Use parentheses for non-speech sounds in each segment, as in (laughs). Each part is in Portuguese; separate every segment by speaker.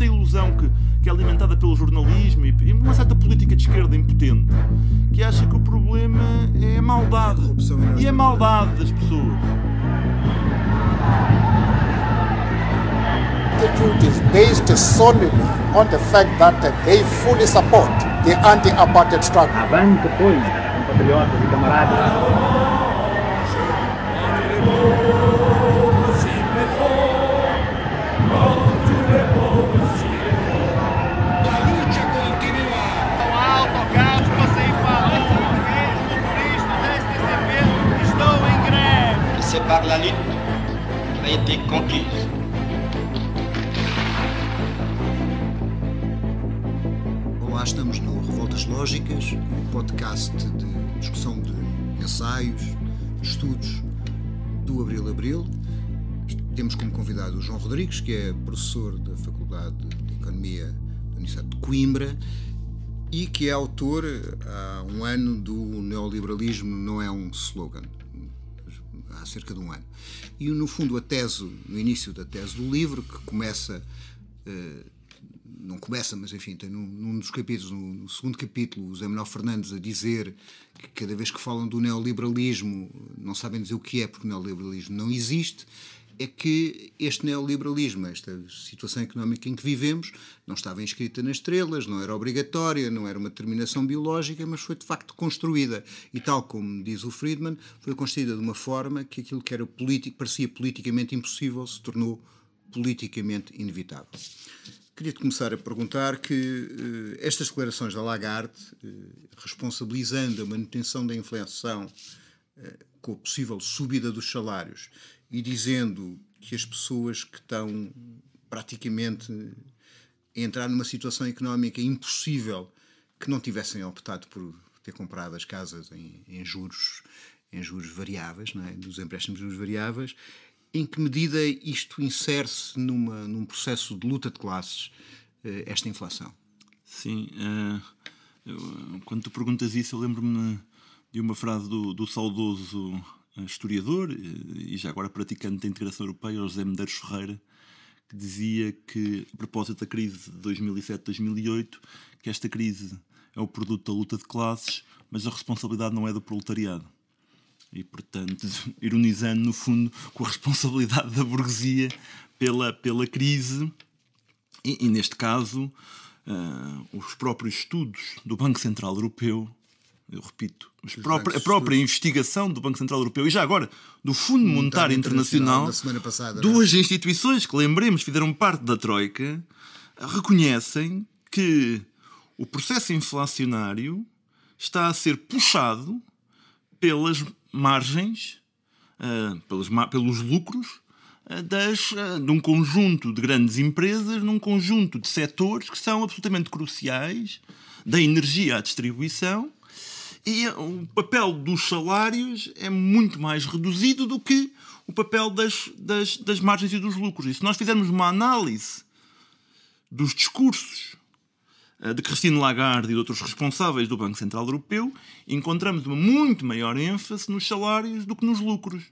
Speaker 1: esta ilusão que, que é alimentada pelo jornalismo e, e uma certa política de esquerda impotente que acha que o problema é a maldade.
Speaker 2: A
Speaker 1: e a maldade das pessoas.
Speaker 3: attitude is based solely on the fact that they fully support the anti-apartheid struggle.
Speaker 4: Avante, pois, compatriotas e camaradas.
Speaker 5: Par la lutte a été conquise.
Speaker 2: Olá, estamos no Revoltas Lógicas, um podcast de discussão de ensaios, de estudos do Abril Abril. Temos como convidado o João Rodrigues, que é professor da Faculdade de Economia da Universidade de Coimbra e que é autor há um ano do Neoliberalismo não é um slogan, cerca de um ano. E no fundo a tese, no início da tese do livro, que começa eh, não começa, mas enfim, tem num, num dos capítulos, no, no, segundo capítulo, o Zé Manuel Fernandes a dizer que cada vez que falam do neoliberalismo não sabem dizer o que é, porque o neoliberalismo não existe, é que este neoliberalismo, esta situação económica em que vivemos, não estava inscrita nas estrelas, não era obrigatória, não era uma determinação biológica, mas foi de facto construída. E tal como diz o Friedman, foi construída de uma forma que aquilo que era político, parecia politicamente impossível se tornou politicamente inevitável. Queria-te começar a perguntar que uh, estas declarações da Lagarde, uh, responsabilizando a manutenção da inflação uh, com a possível subida dos salários e dizendo que as pessoas que estão praticamente a entrar numa situação económica impossível que não tivessem optado por ter comprado as casas em, em juros em juros variáveis, não é? dos empréstimos de juros variáveis, em que medida isto insere-se num processo de luta de classes, eh, esta inflação?
Speaker 1: Sim. Uh, eu, quando tu perguntas isso, eu lembro-me de uma frase do, do saudoso historiador e já agora praticante da integração europeia, José Medeiros Ferreira, que dizia que, a propósito da crise de 2007-2008, que esta crise é o produto da luta de classes, mas a responsabilidade não é do proletariado e, portanto, (laughs) ironizando no fundo com a responsabilidade da burguesia pela, pela crise. E, e neste caso, uh, os próprios estudos do Banco Central Europeu, eu repito, a própria estudos. investigação do Banco Central Europeu e já agora do Fundo Monetário Internacional, Internacional
Speaker 2: passada,
Speaker 1: duas é? instituições que, lembremos, fizeram parte da Troika, reconhecem que o processo inflacionário está a ser puxado pelas margens, uh, pelos, pelos lucros uh, das, uh, de um conjunto de grandes empresas, num conjunto de setores que são absolutamente cruciais, da energia à distribuição, e o papel dos salários é muito mais reduzido do que o papel das, das, das margens e dos lucros. E se nós fizermos uma análise dos discursos eh, de Christine Lagarde e de outros responsáveis do Banco Central Europeu, encontramos uma muito maior ênfase nos salários do que nos lucros.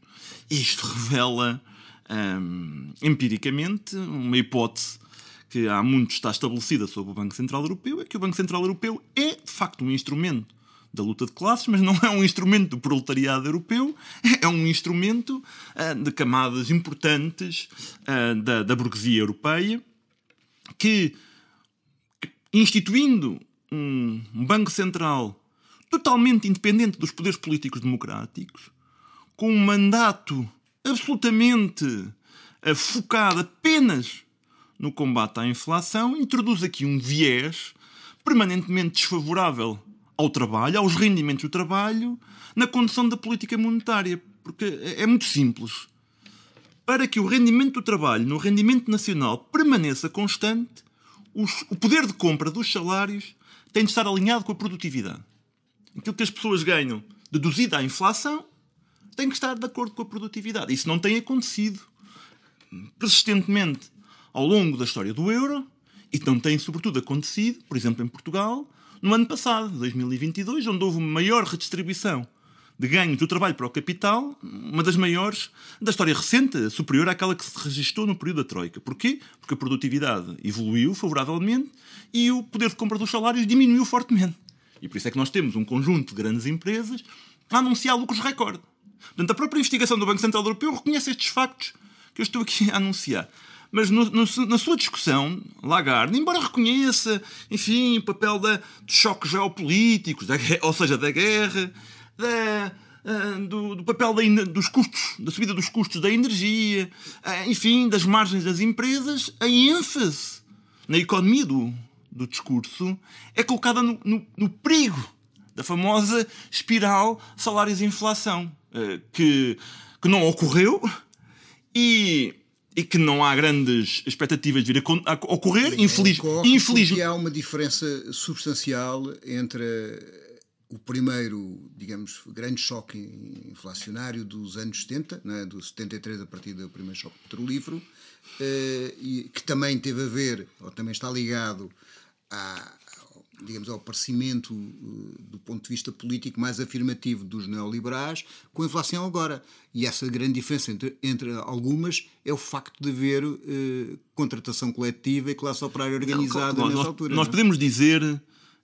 Speaker 1: Isto revela um, empiricamente uma hipótese que há muito está estabelecida sobre o Banco Central Europeu, é que o Banco Central Europeu é de facto um instrumento da luta de classes, mas não é um instrumento do proletariado europeu, (laughs) é um instrumento uh, de camadas importantes uh, da, da burguesia europeia que instituindo um Banco Central totalmente independente dos poderes políticos democráticos, com um mandato absolutamente eh, focado apenas no combate à inflação, introduz aqui um viés permanentemente desfavorável ao trabalho, aos rendimentos do trabalho, na condução da política monetária. Porque é, é muito simples. Para que o rendimento do trabalho no rendimento nacional permaneça constante, os, o poder de compra dos salários tem de estar alinhado com a produtividade. Aquilo que as pessoas ganham deduzido à inflação tem que estar de acordo com a produtividade. Isso não tem acontecido persistentemente ao longo da história do euro e não tem, sobretudo, acontecido, por exemplo, em Portugal, no ano passado, 2022, onde houve uma maior redistribuição de ganhos do trabalho para o capital, uma das maiores da história recente, superior àquela que se registrou no período da Troika. Porquê? Porque a produtividade evoluiu favoravelmente e o poder de compra dos salários diminuiu fortemente. E por isso é que nós temos um conjunto de grandes empresas a anunciar lucros recorde. Portanto, a própria investigação do Banco Central Europeu reconhece estes factos que eu estou aqui a anunciar. Mas no, no, na sua discussão, Lagarde, embora reconheça, enfim, o papel da, dos choques geopolíticos, da, ou seja, da guerra, da, uh, do, do, papel da, dos custos, da subida dos custos da energia, uh, enfim, das margens das empresas, a ênfase na economia do, do discurso é colocada no, no, no perigo da famosa espiral salários-inflação, uh, que, que não ocorreu e e que não há grandes expectativas de vir a, ocorrer, infeliz, infelizmente.
Speaker 2: há uma diferença substancial entre o primeiro, digamos, grande choque inflacionário dos anos 70, né, do 73 a partir do primeiro choque petrolífero, eh, que também teve a ver, ou também está ligado à, digamos, ao aparecimento uh, do ponto de vista político mais afirmativo dos neoliberais com a inflação agora. E essa grande diferença entre, entre algumas é o facto de haver uh, contratação coletiva e classe operária organizada
Speaker 1: não,
Speaker 2: nessa
Speaker 1: nós,
Speaker 2: altura.
Speaker 1: Nós não? É? podemos dizer,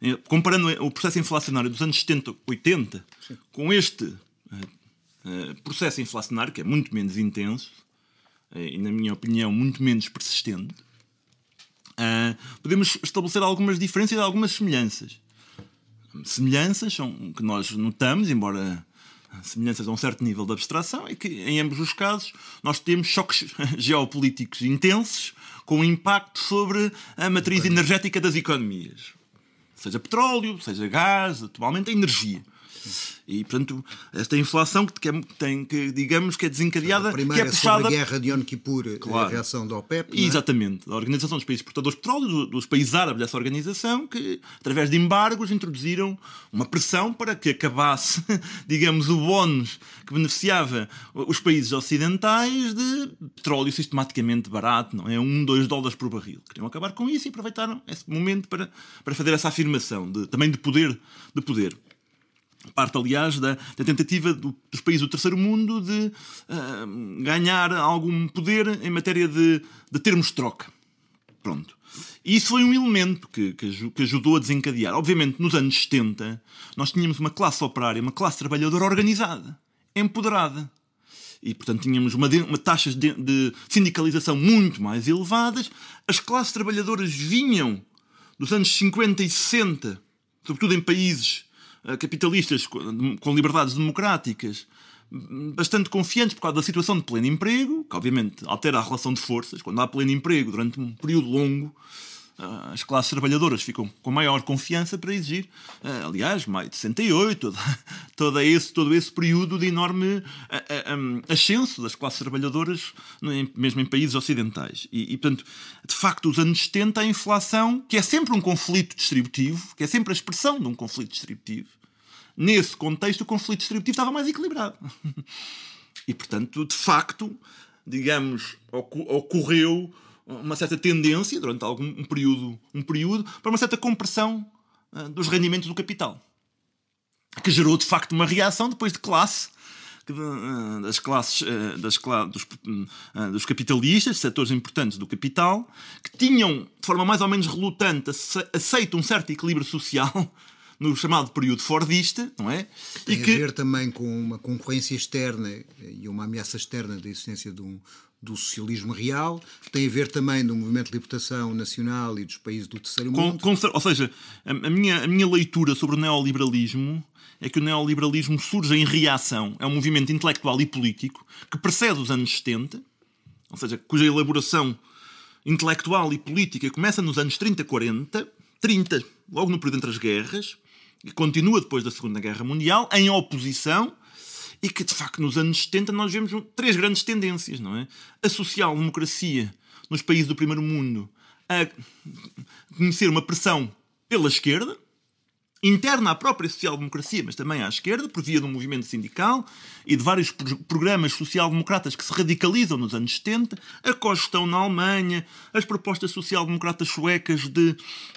Speaker 1: eh, comparando o processo inflacionário dos anos 70, 80, Sim. com este uh, processo inflacionário, que é muito menos intenso, e, na minha opinião, muito menos persistente, Uh, podemos estabelecer algumas diferenças e algumas semelhanças. Semelhanças são que nós notamos, embora semelhanças a um certo nível de abstração, é que em ambos os casos nós temos choques (laughs) geopolíticos intensos com impacto sobre a matriz energética das economias. Seja petróleo, seja gás, atualmente a energia. E, portanto, esta inflação que, tem, que digamos, que é desencadeada. Que é
Speaker 2: puxada... sobre a guerra de Yom Kippur, claro. a reação da OPEP.
Speaker 1: É? Exatamente, da Organização dos Países Exportadores de Petróleo, dos países árabes dessa organização, que, através de embargos, introduziram uma pressão para que acabasse, (laughs) digamos, o bónus que beneficiava os países ocidentais de petróleo sistematicamente barato, não é? Um, dois dólares por barril. Queriam acabar com isso e aproveitaram esse momento para, para fazer essa afirmação de, também de poder. De poder parte, aliás, da, da tentativa do, dos países do terceiro mundo de uh, ganhar algum poder em matéria de, de termos troca. Pronto. E isso foi um elemento que, que, que, ajudou a desencadear. Obviamente, nos anos 70, nós tínhamos uma classe operária, uma classe trabalhadora organizada, empoderada. E, portanto, tínhamos uma, uma taxas de, de sindicalização muito mais elevadas. As classes trabalhadoras vinham dos anos 50 e 60, sobretudo em países capitalistas com liberdades democráticas bastante confiantes por causa da situação de pleno emprego, que obviamente altera a relação de forças. Quando há pleno emprego durante um período longo, as classes trabalhadoras ficam com maior confiança para exigir. Ah, aliás, maio de 68, todo, (laughs) esse, todo esse período de enorme ah, ascenso das classes trabalhadoras, mesmo em países ocidentais. E, e, portanto, de facto, os anos 70, a inflação, que é sempre um conflito distributivo, que é sempre a expressão de um conflito distributivo, nesse contexto, o conflito distributivo estava mais equilibrado. (laughs) E, portanto, de facto, digamos, ocorreu uma certa tendência durante algum um período, um período para uma certa compressão uh, dos rendimentos do capital, que gerou de facto uma reação depois de classe ah, das classes ah, das, dos, dos capitalistas, setores importantes do capital, que tinham, de forma mais ou menos relutante, aceito um certo equilíbrio social (laughs) no chamado período Fordista, não é?
Speaker 2: Tem e que... a ver também com uma concorrência externa e uma ameaça externa da existência de um, do socialismo real, tem a ver também do movimento de libertação nacional e dos países do terceiro mundo.
Speaker 1: Com, com, ou seja, a, a, minha, a minha leitura sobre o neoliberalismo é que o neoliberalismo surge em reação a um movimento intelectual e político que precede os anos 70, ou seja, cuja elaboração intelectual e política começa nos anos 30, 40, 30, logo no período entre as guerras, e continua depois da Segunda Guerra Mundial, em oposição e que de facto nos anos 70 nós vemos três grandes tendências, não é? A social-democracia nos países do primeiro mundo a conhecer uma pressão pela esquerda, interna à própria social-democracia, mas também à esquerda, por via do movimento sindical e de vários pro programas social-democratas que se radicalizam nos anos 70, a cogestão na Alemanha, as propostas social-democratas suecas de,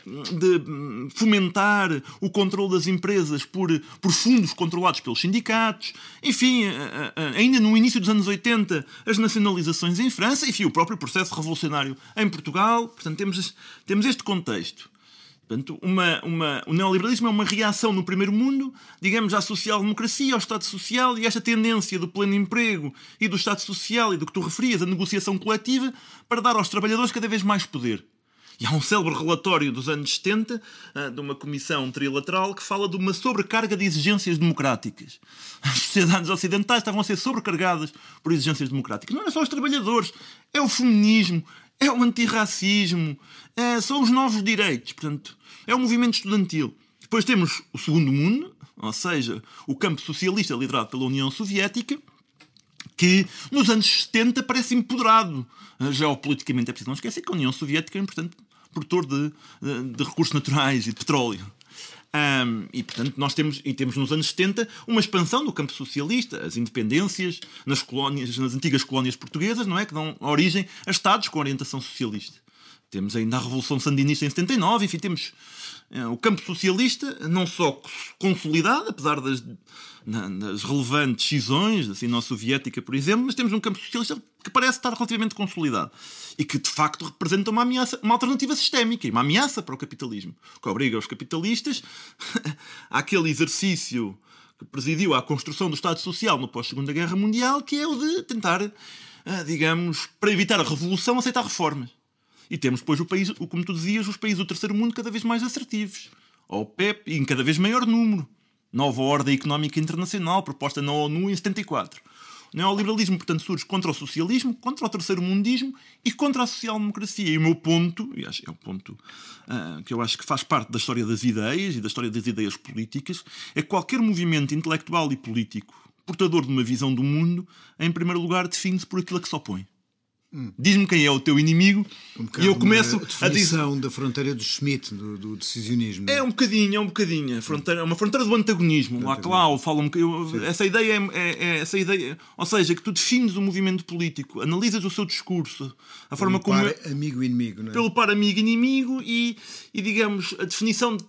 Speaker 1: de fomentar o controle das empresas por, por fundos controlados pelos sindicatos, enfim, ainda no início dos anos 80, as nacionalizações em França, enfim, o próprio processo revolucionário em Portugal. Portanto, temos, temos este contexto. Portanto, uma, uma, o neoliberalismo é uma reação no primeiro mundo, digamos, à social-democracia, ao Estado Social e esta tendência do pleno emprego e do Estado Social e do que tu referias, a negociação coletiva, para dar aos trabalhadores cada vez mais poder. E há um célebre relatório dos anos 70, ah, de uma comissão trilateral, que fala de uma sobrecarga de exigências democráticas. As sociedades ocidentais estavam a ser sobrecargadas por exigências democráticas. Não é só os trabalhadores, é o feminismo, é o antirracismo, é, são os novos direitos, portanto, é o movimento estudantil. Depois temos o segundo mundo, ou seja, o campo socialista liderado pela União Soviética, que nos anos 70 parece empoderado geopoliticamente. É preciso não esquecer que a União Soviética é, portanto, produtor de, de, de recursos naturais e de petróleo. Um, e portanto nós temos e temos nos anos 70 uma expansão do campo socialista, as independências nas colónias, nas antigas colónias portuguesas, não é que dão origem a estados com orientação socialista. Temos ainda a Revolução Sandinista em 79, enfim, temos é, o campo socialista não só consolidado, apesar das, das relevantes cisões, assim, na soviética, por exemplo, mas temos um campo socialista que parece estar relativamente consolidado e que de facto representa uma ameaça, uma alternativa sistémica e uma ameaça para o capitalismo, que obriga os capitalistas (laughs) àquele exercício que presidiu à construção do Estado Social no pós-Segunda Guerra Mundial, que é o de tentar, ah, digamos, para evitar a revolução, aceitar reformas. E temos depois o país, como tu dizias, os países do terceiro mundo cada vez mais assertivos. Ao PEP e em cada vez maior número. Nova Ordem Económica Internacional, proposta na ONU em 74. O neoliberalismo, portanto, surge contra o socialismo, contra o terceiro mundismo e contra a social-democracia. E o meu ponto, e acho, é o ponto uh, que eu acho que faz parte da história das ideias e da história das ideias políticas, é que qualquer movimento intelectual e político portador de uma visão do mundo, em primeiro lugar, define-se por aquilo a que se opõe. Hum. Diz-me quem é o teu inimigo um e eu começo
Speaker 2: a dizer. da fronteira do Schmidt, do, do, decisionismo.
Speaker 1: É um bocadinho, é um bocadinho. Fronteira, uma fronteira do antagonismo. Lá Clau fala um bocadinho. Essa ideia é, é, é, essa ideia. Ou seja, que tu defines o movimento político, analisas o seu discurso, a forma como.
Speaker 2: Par amigo inimigo, não é?
Speaker 1: Pelo par amigo inimigo e, e digamos, a definição de,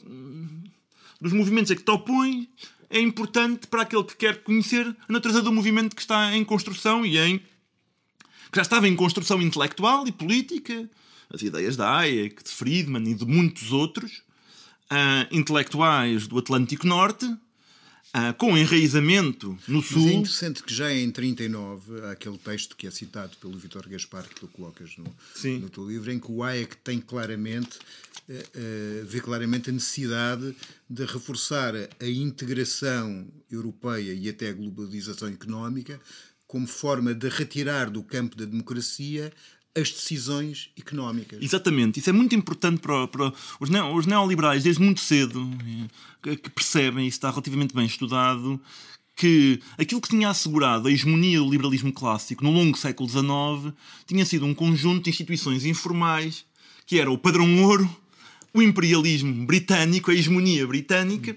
Speaker 1: dos movimentos a que te opõe é importante para aquele que quer conhecer a natureza do movimento que está em construção e em que já estava em construção intelectual e política, as ideias da Hayek, de Friedman e de muitos outros, uh, intelectuais do Atlântico Norte, uh, com enraizamento no Sul. Mas
Speaker 2: é interessante que já em 39, há aquele texto que é citado pelo Vitor Gaspar, que tu colocas no, no teu livro, em que o Hayek tem claramente, uh, vê claramente a necessidade de reforçar a integração europeia e até a globalização económica como forma de retirar do campo da democracia as decisões económicas.
Speaker 1: Exatamente, isso é muito importante para, para os, neo, os, neoliberais, desde muito cedo, que, que percebem, isso está relativamente bem estudado, que aquilo que tinha assegurado a hegemonia do liberalismo clássico no longo século XIX tinha sido um conjunto de instituições informais, que era o padrão ouro, o imperialismo britânico, a hegemonia britânica,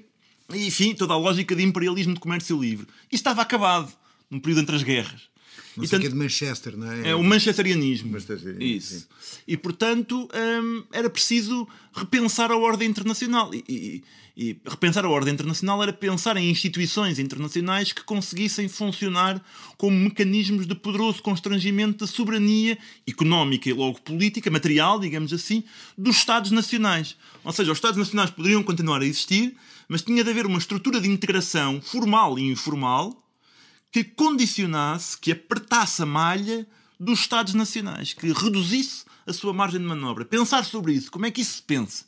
Speaker 1: e, enfim, toda a lógica de imperialismo de comércio livre. E estava acabado num período entre as guerras.
Speaker 2: Não sei e, tanto, que é de Manchester, não é?
Speaker 1: É o manchesterianismo. Manchesterianismo Isso. Sim. E, portanto, hum, era preciso repensar a ordem internacional. E, e, e, repensar a ordem internacional era pensar em instituições internacionais que conseguissem funcionar como mecanismos de poderoso constrangimento da soberania económica e logo política, material, digamos assim, dos Estados nacionais. Ou seja, os Estados nacionais poderiam continuar a existir, mas tinha de haver uma estrutura de integração formal e informal que condicionasse, que apertasse a malha dos Estados Nacionais, que reduzisse a sua margem de manobra. Pensar sobre isso, como é que isso se pensa?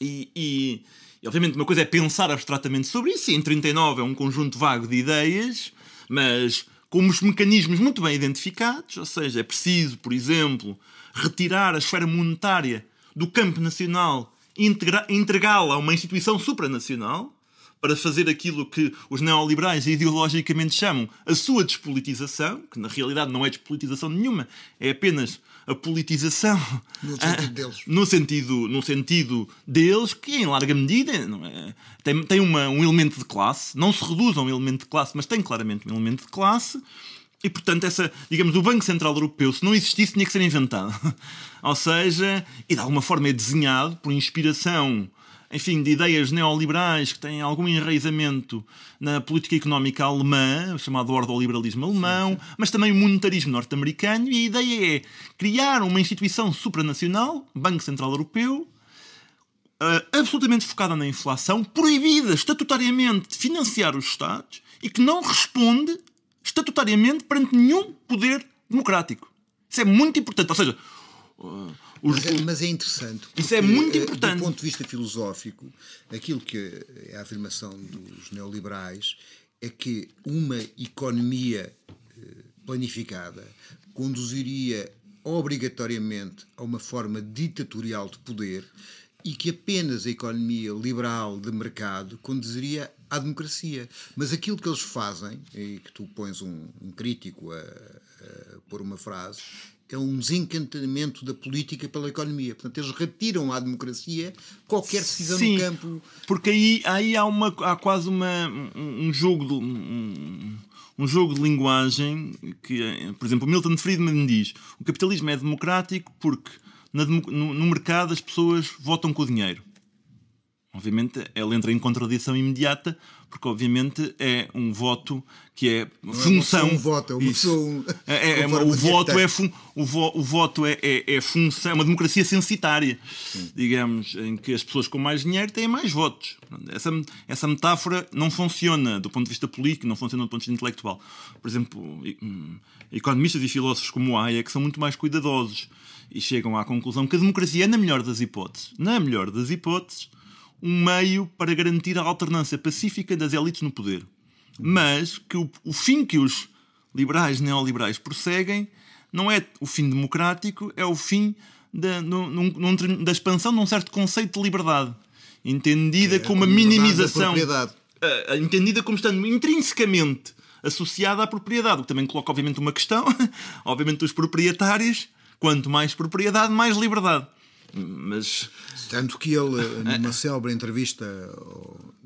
Speaker 1: E, e, e, obviamente uma coisa é pensar abstratamente sobre isso, e em 39 é um conjunto vago de ideias, mas com os mecanismos muito bem identificados, ou seja, é preciso, por exemplo, retirar a esfera monetária do campo nacional e entregá-la a uma instituição supranacional, para fazer aquilo que os neoliberais ideologicamente chamam a sua despolitização, que na realidade não é despolitização nenhuma, é apenas a politização.
Speaker 2: No sentido deles,
Speaker 1: no sentido, no sentido deles que em larga medida não é, tem, tem uma, um elemento de classe, não se reduz a um elemento de classe, mas tem claramente um elemento de classe, e portanto, essa, digamos, o Banco Central Europeu, se não existisse, tinha que ser inventado. (laughs) Ou seja, e de alguma forma é desenhado por inspiração, enfim, de ideias neoliberais que têm algum enraizamento na política económica alemã, o chamado ordoliberalismo alemão, sim, sim. mas também o monetarismo norte-americano, e a ideia é criar uma instituição supranacional, Banco Central Europeu, uh, absolutamente focada na inflação, proibida estatutariamente de financiar os Estados e que não responde estatutariamente perante nenhum poder democrático. Isso é muito importante. Ou seja,
Speaker 2: uh, os, mas, é, mas, é, interessante.
Speaker 1: Isso é muito importante.
Speaker 2: Do ponto de vista filosófico, aquilo que é a afirmação dos neoliberais é que uma economia eh, planificada conduziria obrigatoriamente a uma forma ditatorial de poder e que apenas a economia liberal de mercado conduziria à democracia. Mas aquilo que eles fazem, e que tu pões um, um crítico a, a pôr uma frase, é um desencantamento da política pela economia. Portanto, eles retiram à democracia qualquer decisão
Speaker 1: Sim,
Speaker 2: no campo.
Speaker 1: Porque aí, aí há, uma, há quase uma, um, jogo de. Um, um jogo de linguagem que, por exemplo, Milton Friedman diz: o capitalismo é democrático porque na, no, no mercado as pessoas votam com o dinheiro. Obviamente, ele entra em contradição imediata, porque obviamente é um voto que é
Speaker 2: Não
Speaker 1: função.
Speaker 2: É um voto, é uma pessoa.
Speaker 1: É, é, é o, voto é fun, o, vo, o voto é, é, é função, é uma democracia censitária, Sim. digamos, em que as pessoas com mais dinheiro têm mais votos. Essa, essa metáfora não funciona do ponto de vista político, não funciona do ponto de vista intelectual. Por exemplo, hum, economistas e filósofos como Hayek são muito mais cuidadosos e chegam à conclusão que a democracia é, na melhor das hipóteses, na melhor das hipóteses, um meio para garantir a alternância pacífica das elites no poder. Mas que o, o fim que os liberais neoliberais prosseguem não é o fim democrático, é o fim da, num, num, da expansão de um certo conceito de liberdade, entendida é, como a minimização. Uh, entendida como estando intrinsecamente associada à propriedade, o que também coloca, obviamente, uma questão. (laughs) obviamente, os proprietários Quanto mais propriedade, mais liberdade. Mas...
Speaker 2: Tanto que ele, (laughs) numa célebre entrevista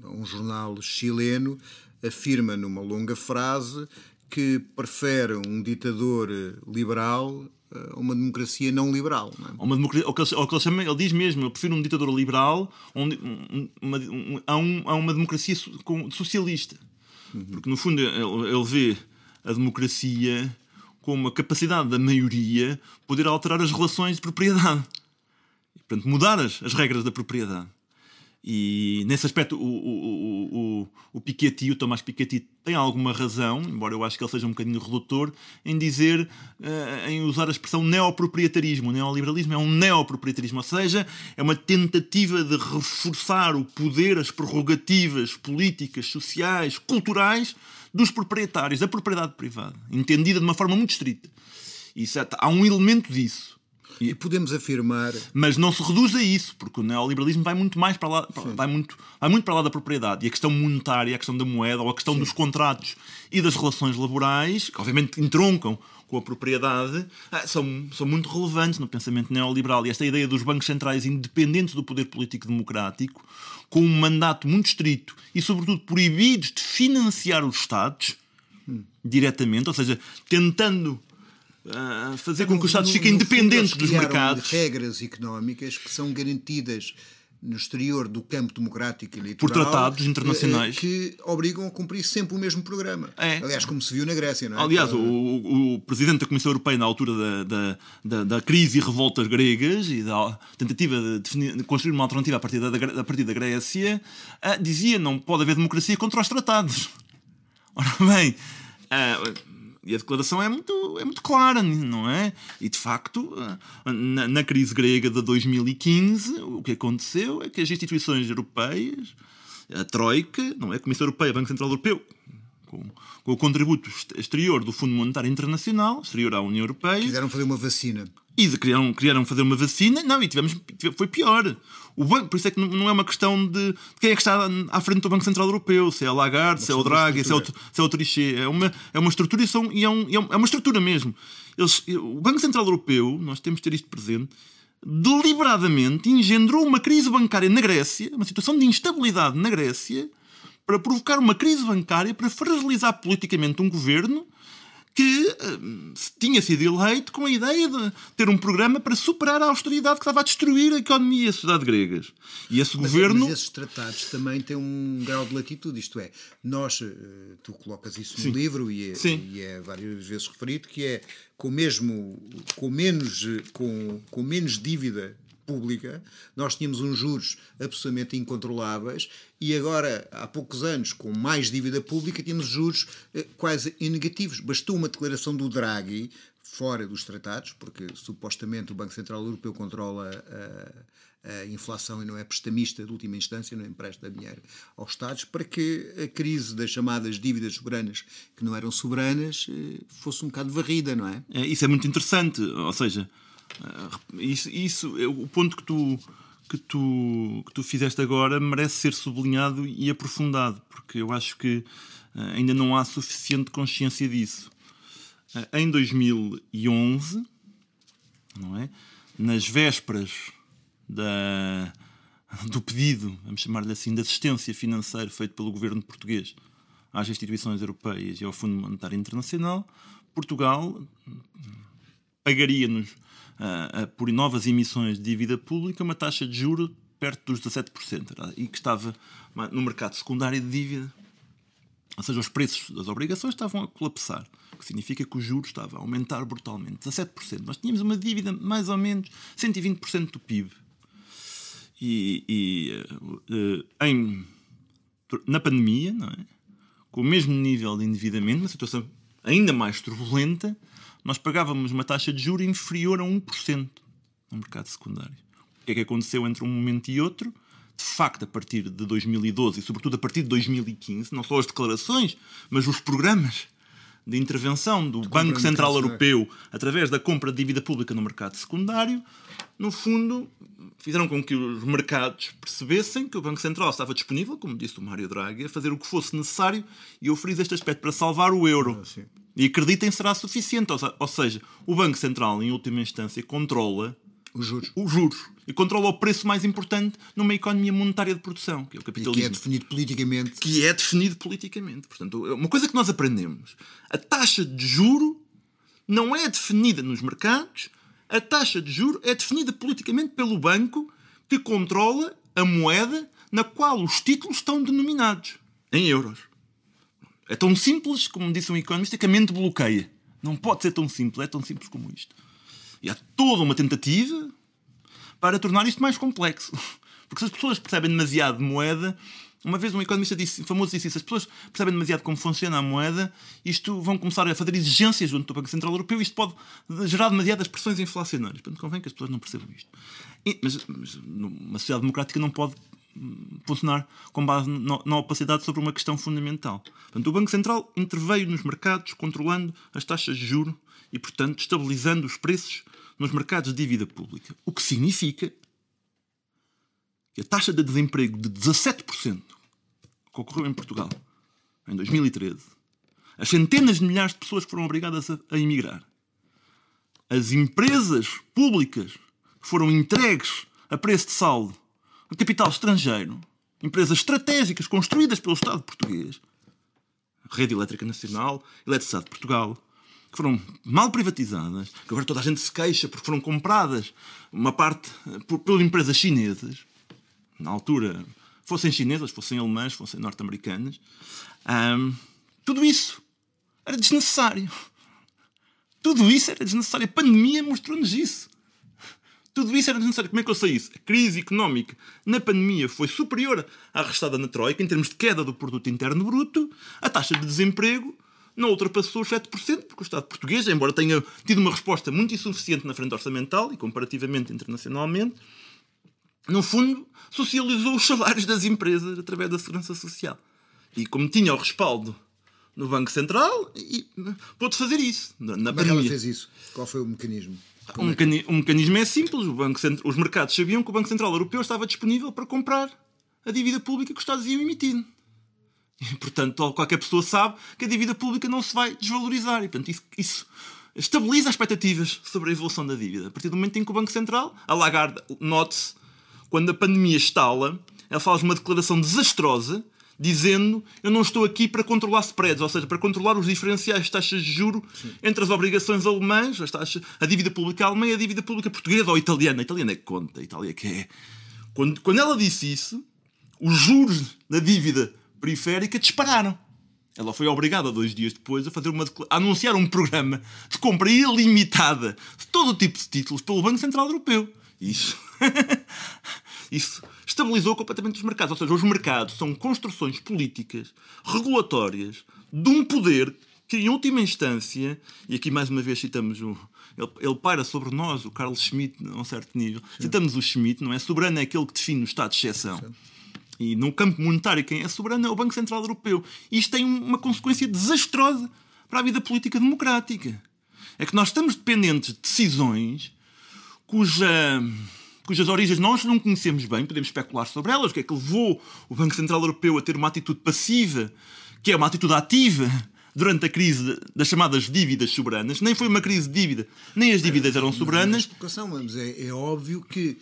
Speaker 2: a um jornal chileno, afirma numa longa frase que prefere um ditador liberal a uma democracia não liberal. Não é?
Speaker 1: uma democracia, o, que ele, o que ele, chama, ele diz mesmo, eu prefiro um ditador liberal onde, uma, a, um, a uma democracia socialista. Uhum. Porque, no fundo, ele, ele vê a democracia com a capacidade da maioria poder alterar as relações de propriedade. Portanto, mudar as, as regras da propriedade. E nesse aspecto o, o, o, o Piketty, o Tomás Piketty, tem alguma razão, embora eu acho que ele seja um bocadinho redutor, em dizer, uh, em usar a expressão neoproprietarismo. O neoliberalismo é um neoproprietarismo, ou seja, é uma tentativa de reforçar o poder, as prerrogativas políticas, sociais, culturais dos proprietários, da propriedade privada, entendida de uma forma muito estrita. Isso há um elemento disso.
Speaker 2: E podemos afirmar.
Speaker 1: Mas não se reduz a isso, porque o neoliberalismo vai muito mais para lá, vai muito, vai muito para lá da propriedade. E a questão monetária, a questão da moeda, ou a questão Sim. dos contratos e das relações laborais, que obviamente entroncam com a propriedade, ah, são, são muito relevantes no pensamento neoliberal. E esta ideia dos bancos centrais independentes do poder político democrático, com um mandato muito estrito e, sobretudo, proibidos de financiar os Estados hum. diretamente, ou seja, tentando uh, fazer com que os Estados fiquem independentes dos mercados.
Speaker 2: regras económicas que são garantidas no exterior do campo democrático e eleitoral
Speaker 1: por tratados internacionais
Speaker 2: eh, que obrigam a cumprir sempre o mesmo programa.
Speaker 1: É.
Speaker 2: Aliás, como se viu na Grécia, não é?
Speaker 1: Aliás, o, o, presidente da Comissão Europeia, na altura da, da, da, da crise e revoltas gregas e da tentativa de, definir, de construir uma alternativa a partir da, a partir da Grécia, uh, dizia não pode haver democracia contra os tratados. (laughs) Ora bem, uh, e a declaração é muito, é muito clara, não é? E de facto, eh, na, na, crise grega de 2015, o que aconteceu é que as instituições europeias, a Troika, não é? a Comissão Europeia, Banco Central Europeu, com, com, o contributo exterior do Fundo Monetário Internacional, exterior à União Europeia.
Speaker 2: Quiseram fazer uma vacina.
Speaker 1: E criaram, criaram fazer uma vacina, não, e tivemos, foi pior. O banco, por isso é que não é uma questão de, de quem é que está à frente do Banco Central Europeu, se é a Lagarde, se é o Draghi, se é o, se é o Trichet. É uma, é uma estrutura e, são, e é, um, é uma estrutura mesmo. Eles, o Banco Central Europeu, nós temos de ter isto presente, deliberadamente engendrou uma crise bancária na Grécia, uma situação de instabilidade na Grécia, para provocar uma crise bancária, para fragilizar politicamente um governo que uh, tinha sido eleito com a ideia de ter um programa para superar a austeridade que estava a destruir a economia e a sociedade gregas. E esse
Speaker 2: mas,
Speaker 1: governo.
Speaker 2: Mas esses tratados também têm um grau de latitude, isto é, nós, eh, tu colocas isso no
Speaker 1: Sim.
Speaker 2: livro e é, e é várias vezes referido, que é com mesmo, com menos, eh, com, com menos dívida pública, nós tínhamos uns juros absolutamente incontroláveis e agora, há poucos anos, com mais dívida pública, tínhamos juros eh, quase negativos. Bastou uma declaração do Draghi, fora dos tratados, porque supostamente o Banco Central Europeu controla a, a inflação e não é prestamista de última instância, não empresta dinheiro aos Estados, para que a crise das chamadas dívidas soberanas, que não eram soberanas, eh, fosse um bocado varrida, não é?
Speaker 1: É, isso é muito interessante, ou seja, eh, isso, isso é o ponto que tu, que, tu, que tu fizeste agora merece ser sublinhado e aprofundado, porque eu acho que eh, ainda não há suficiente consciência disso. Eh, Em 2011, não é? nas vésperas da, do pedido, vamos chamar-lhe assim, de assistência financeira feito pelo governo português às instituições europeias e ao Fundo Monetário Internacional, Portugal pagaria-nos uh, por novas emissões de dívida pública uma taxa de juro perto dos 17%, era, e que estava no mercado secundário de dívida. Ou seja, os preços das obrigações estavam a colapsar, o que significa que o juro estava a aumentar brutalmente, 17%. Nós tínhamos uma dívida mais ou menos 120% do PIB. E, e uh, em, na pandemia, não é? com o mesmo nível de endividamento, uma situação ainda mais turbulenta, nós pagávamos uma taxa de juro inferior a 1% no mercado secundário. O que é que aconteceu entre um momento e outro? De facto, a partir de 2012 e, sobretudo, a partir de 2015, não só as declarações, mas os programas de intervenção do Banco Central Europeu através da compra de dívida pública no mercado secundário, no fundo, fizeram com que os mercados percebessem que o Banco Central estava disponível, como disse o Mário Draghi, a fazer o que fosse necessário e eu friso este aspecto para salvar o euro.
Speaker 2: Ah,
Speaker 1: e acreditem será suficiente. Ou seja, o Banco Central, em última instância, controla
Speaker 2: os juros.
Speaker 1: os juros e controla o preço mais importante numa economia monetária de produção, que é o
Speaker 2: E
Speaker 1: capitalismo.
Speaker 2: que é definido politicamente.
Speaker 1: Que é definido politicamente. Portanto, uma coisa que nós aprendemos: a taxa de juro não é definida nos mercados, a taxa de juro é definida politicamente pelo banco que controla a moeda na qual os títulos estão denominados em euros. É tão simples, como disse um economista, que a mente bloqueia. Não pode ser tão simples, é tão simples como isto. E há toda uma tentativa para tornar isto mais complexo. (laughs) Porque se as pessoas percebem demasiado de moeda, uma vez um economista disse, famoso disse isso, as pessoas percebem demasiado como funciona a moeda, isto vão começar a fazer exigências junto do Banco Central Europeu isto pode gerar demasiadas pressões inflacionárias. Portanto, convém que as pessoas não percebam isto. E, mas, mas uma sociedade democrática não pode funcionar com base na opacidade sobre uma questão fundamental. Portanto, o Banco Central interveio nos mercados, controlando as taxas de juro e, portanto, estabilizando os preços nos mercados de dívida pública. O que significa que a taxa de desemprego de 17% que ocorreu em Portugal em 2013, as centenas de milhares de pessoas que foram obrigadas a, a emigrar, as empresas públicas que foram entregues a preço de saldo a capital estrangeiro, empresas estratégicas construídas pelo Estado português, Rede Elétrica Nacional, Eletricidade de Portugal, que foram mal privatizadas, que agora toda a gente se queixa porque foram compradas uma parte por, por empresas chinesas, na altura, fossem chinesas, fossem alemãs, fossem norte-americanas, tudo isso era desnecessário. Tudo isso era desnecessário. A pandemia mostrou-nos isso. Tudo isso era desnecessário. Como é que eu sei isso? A crise económica na pandemia foi superior à restada na Troika, em termos de queda do produto interno bruto. A taxa de desemprego não ultrapassou os 7%, porque o Estado português, embora tenha tido uma resposta muito insuficiente na frente orçamental e comparativamente internacionalmente, no fundo, socializou os salários das empresas através da segurança social. E como tinha o respaldo no Banco Central, e, pôde fazer isso. Na,
Speaker 2: Como é que ela fez isso? Qual foi o mecanismo?
Speaker 1: Um, mecani um, mecanismo é simples. O Banco Cent... Os mercados sabiam que o Banco Central Europeu estava disponível para comprar a dívida pública que os Estados iam emitindo. E, portanto, qualquer pessoa sabe que a dívida pública não se vai desvalorizar. E, portanto, isso, isso estabiliza as expectativas sobre a evolução da dívida. A partir do momento em que o Banco Central, a Lagarde, note-se, quando a pandemia estala, ela faz uma declaração desastrosa dizendo eu não estou aqui para controlar spreads, ou seja, para controlar os diferenciais de taxas de juro entre as obrigações alemãs, as taxas, a dívida pública alemã e a dívida pública portuguesa ou italiana. A italiana é que conta, a Itália é que é. Quando, quando ela disse isso, os juros da dívida periférica dispararam. Ela foi obrigada, dois dias depois, a, fazer uma, a anunciar um programa de compra ilimitada de todo o tipo de títulos pelo Banco Central Europeu. Isso. (laughs) Isso estabilizou completamente os mercados. Ou seja, os mercados são construções políticas, regulatórias, de um poder que, em última instância, e aqui mais uma vez citamos o. Ele, ele paira sobre nós, o Carl Schmitt, a um certo nível. Citamos o Schmitt, não é? Soberano é aquele que define o estado de exceção. E no campo monetário, quem é soberano é o Banco Central Europeu. E isto tem uma consequência desastrosa para a vida política democrática. É que nós estamos dependentes de decisões cuja, cujas origens nós não conhecemos bem, podemos especular sobre elas, o que é que levou o Banco Central Europeu a ter uma atitude passiva, que é uma atitude ativa, durante a crise das chamadas dívidas soberanas. Nem foi uma crise de dívida, nem as dívidas eram soberanas.
Speaker 2: Mas é, é óbvio que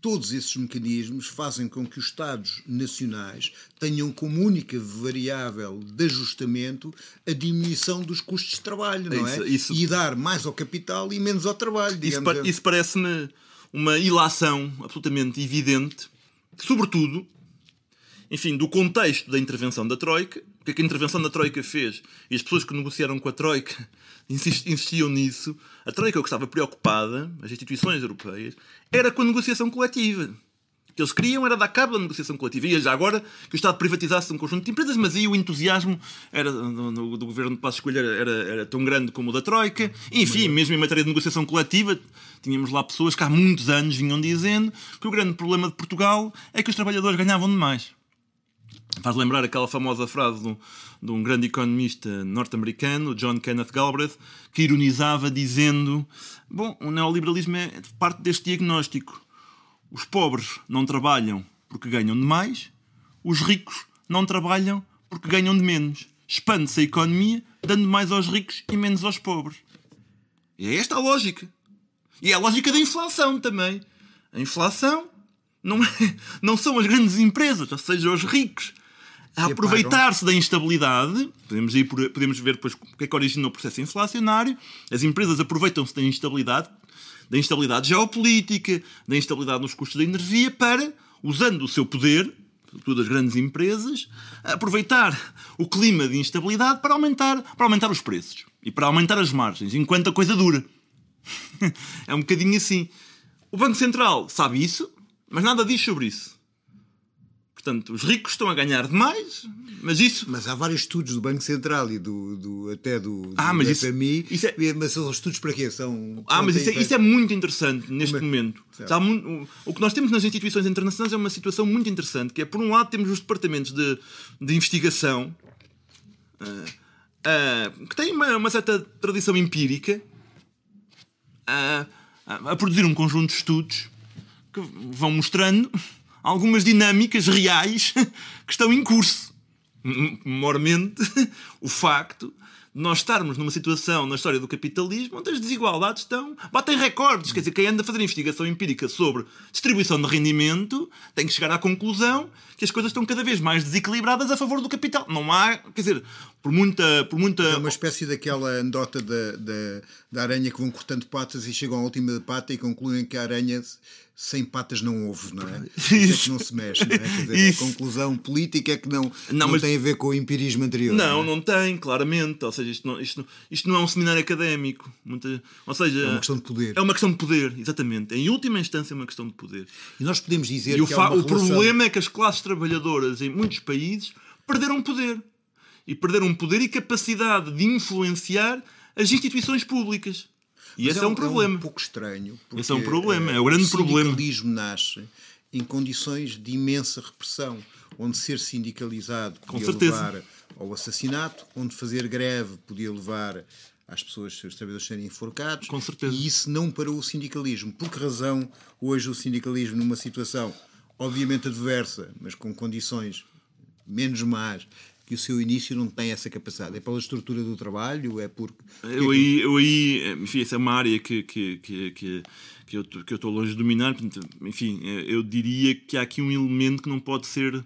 Speaker 2: todos esses mecanismos fazem com que os Estados nacionais tenham como única variável de ajustamento a diminuição dos custos de trabalho, não é?
Speaker 1: Isso- isso-
Speaker 2: E dar mais ao capital e menos ao trabalho,
Speaker 1: Isso,
Speaker 2: digamos.
Speaker 1: pa- isso parece-me uma ilação absolutamente evidente, sobretudo, enfim, do contexto da intervenção da Troika, o que é que a intervenção da Troika fez, e as pessoas que negociaram com a Troika (laughs) insist- insistiam nisso, a Troika o que estava preocupada, as instituições europeias, era com a negociação coletiva. Que eles queriam era dar cabo da negociação coletiva. E já agora que o Estado privatizasse um conjunto de empresas, mas aí o entusiasmo era, do, do- do governo de Passos Coelho era, era, era tão grande como o da Troika. Enfim, mesmo em matéria de negociação coletiva, tínhamos lá pessoas que há muitos anos vinham dizendo que o grande problema de Portugal é que os trabalhadores ganhavam demais. Faz lembrar aquela famosa frase de um, de um grande economista norte-americano, John Kenneth Galbraith, que ironizava dizendo: Bom, o neoliberalismo é parte deste diagnóstico. Os pobres não trabalham porque ganham demais, os ricos não trabalham porque ganham de menos. Expande-se a economia, dando mais aos ricos e menos aos pobres. E é esta a lógica. E é a lógica da inflação também. A inflação não, é- não são as grandes empresas, ou seja, os ricos, a aproveitar-se da instabilidade. Podemos, ir por- podemos ver depois o que é que origina o processo inflacionário. As empresas aproveitam-se da instabilidade, da instabilidade geopolítica, da instabilidade nos custos da energia, para, usando o seu poder, sobretudo as grandes empresas, aproveitar o clima de instabilidade para aumentar, para aumentar os preços e para aumentar as margens, enquanto a coisa dura. (laughs) é um bocadinho assim. O Banco Central sabe isso, mas nada diz sobre isso. Portanto, os ricos estão a ganhar demais, mas isso.
Speaker 2: Mas há vários estudos do Banco Central e do, do- até do, do
Speaker 1: Ah, mas isso-
Speaker 2: FMI.
Speaker 1: isso é-
Speaker 2: Mas são estudos para quê? São,
Speaker 1: Ah, mas isso é, isso é muito interessante neste
Speaker 2: é?
Speaker 1: momento.
Speaker 2: Certo.
Speaker 1: Está mu- o, o que nós temos nas instituições internacionais é uma situação muito interessante, que é, por um lado, temos os departamentos de, de investigação, ah, ah, que têm uma, uma certa tradição empírica, a- a produzir um conjunto de estudos que vão mostrando algumas dinâmicas reais (laughs) que estão em curso. Mormente (laughs) o facto de nós estarmos numa situação na história do capitalismo onde as desigualdades estão. batem recordes. Quer dizer, quem anda a fazer investigação empírica sobre distribuição de rendimento tem que chegar à conclusão que as coisas estão cada vez mais desequilibradas a favor do capital. Não há. Quer dizer, por muita. Por muita
Speaker 2: É uma espécie daquela anedota da, da, da aranha que vão cortando patas e chegam à última pata e concluem que a aranha sem patas não ouve, não é? (laughs) Isso. é que não se mexe, não é? Quer dizer,
Speaker 1: Isso.
Speaker 2: a conclusão política é que não,
Speaker 1: Não,
Speaker 2: não,
Speaker 1: mas-
Speaker 2: tem a ver com o empirismo anterior.
Speaker 1: Não,
Speaker 2: é?
Speaker 1: não tem, claramente. Ou seja, isto não, isto, não- isto não é um seminário académico. Muita- ou seja,
Speaker 2: É uma questão de poder.
Speaker 1: É uma questão de poder, exatamente. Em última instância, é uma questão de poder.
Speaker 2: E nós podemos dizer
Speaker 1: E o,
Speaker 2: que
Speaker 1: fa- o
Speaker 2: relação...
Speaker 1: problema é que as classes trabalhadoras em muitos países perderam poder. E perderam poder e capacidade de influenciar as instituições públicas. E
Speaker 2: Mas
Speaker 1: esse é, um problema.
Speaker 2: um pouco estranho.
Speaker 1: Esse é um problema, é o grande
Speaker 2: o
Speaker 1: problema.
Speaker 2: sindicalismo nasce em condições de imensa repressão, onde ser sindicalizado podia levar ao assassinato, onde fazer greve podia levar às pessoas, os trabalhadores serem enforcados.
Speaker 1: Com certeza.
Speaker 2: E isso não parou o sindicalismo. Por que razão hoje o sindicalismo, numa situação obviamente adversa, mas com condições menos más, que o seu início não tem essa capacidade? É pela estrutura do trabalho? É porque.
Speaker 1: Eu aí, eu aí, enfim, essa é uma área que, que, que, que, que eu estou longe de dominar. portanto, Enfim, eh, eu diria que há aqui um elemento que não pode ser,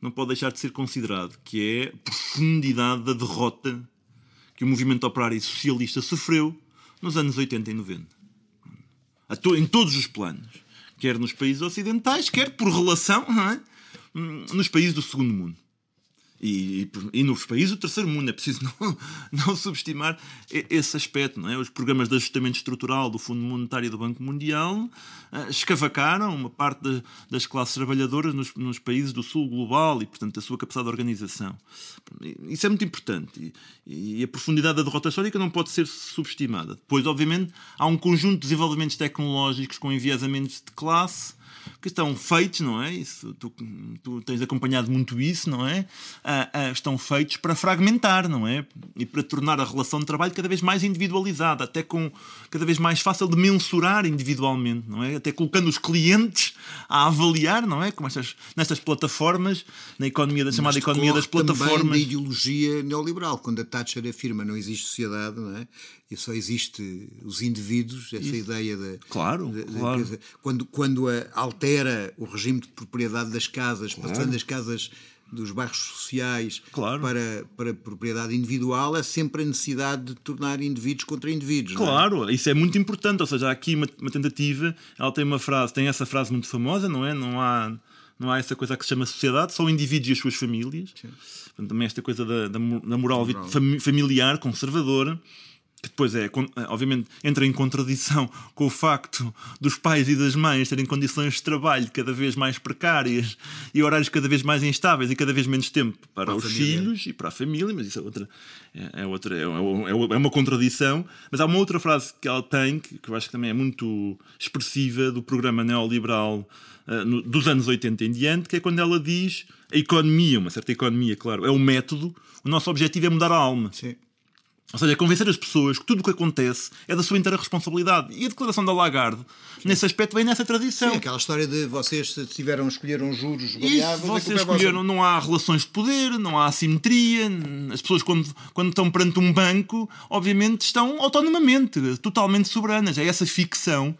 Speaker 1: não pode deixar de ser considerado, que é a profundidade da derrota que o movimento operário e socialista sofreu nos anos 80 e 90. A to- Em todos os planos. Quer nos países ocidentais, quer por relação é? Hum, nos países do segundo mundo. E, e, nos países do terceiro mundo é preciso (laughs) não, não subestimar esse aspecto. Não é? Os programas de ajustamento estrutural do Fundo Monetário e do Banco Mundial ah, escavacaram uma parte da- das classes trabalhadoras nos, nos países do sul global e, portanto, a sua capacidade de organização. Isso é muito importante. E, e a profundidade da derrota histórica não pode ser subestimada. Depois, obviamente, há um conjunto de desenvolvimentos tecnológicos com enviesamentos de classe que estão feitos, não é? Isso, tu, tu tens acompanhado muito isso, não é? Ah, ah, estão feitos para fragmentar, não é? E para tornar a relação de trabalho cada vez mais individualizada, até com cada vez mais fácil de mensurar individualmente, não é? Até colocando os clientes a avaliar, não é? Como estas, nestas plataformas, na economia da chamada economia das
Speaker 2: também
Speaker 1: plataformas.
Speaker 2: da ideologia neoliberal, quando a Thatcher afirma não existe sociedade, não é? E só existe os indivíduos, essa ideia da.
Speaker 1: Claro,
Speaker 2: de- de-
Speaker 1: claro.
Speaker 2: dizer, quando, quando a- altera o regime de propriedade das casas, passando as casas dos bairros sociais
Speaker 1: Claro.
Speaker 2: para, para propriedade individual, é sempre a necessidade de tornar indivíduos contra indivíduos. é?
Speaker 1: Claro, isso é muito importante. Ou seja, há aqui uma, uma tentativa. Ela tem uma frase, tem essa frase muito famosa, não é? Não há, não há essa coisa que se chama sociedade, só o indivíduo e as suas famílias. Portanto, também esta coisa da, da, da moral, fami- familiar, conservadora. Que depois é, con- obviamente, entra em contradição com o facto dos pais e das mães terem condições de trabalho cada vez mais precárias e horários cada vez mais instáveis e cada vez menos tempo para,
Speaker 2: Para
Speaker 1: os filhos e para a família, mas isso é outra, é, é outra, é, é- é uma contradição. Mas há uma outra frase que ela tem que, que eu acho que também é muito expressiva do programa neoliberal ah, no- dos anos 80 em diante, que é quando ela diz a economia, uma certa economia, claro, é o método, o nosso objetivo é mudar a alma.
Speaker 2: Sim.
Speaker 1: Ou seja, é convencer as pessoas que tudo o que acontece é da sua inteira responsabilidade. E a declaração da Lagarde, nesse aspecto, vem nessa tradição.
Speaker 2: Sim, aquela história de vocês se tiveram escolheram juros
Speaker 1: Isso,
Speaker 2: variáveis, culpa
Speaker 1: vocês
Speaker 2: é
Speaker 1: escolheram, não há relações de poder, não há assimetria. As pessoas, quando, quando estão perante um banco, obviamente estão autonomamente, totalmente soberanas. É essa ficção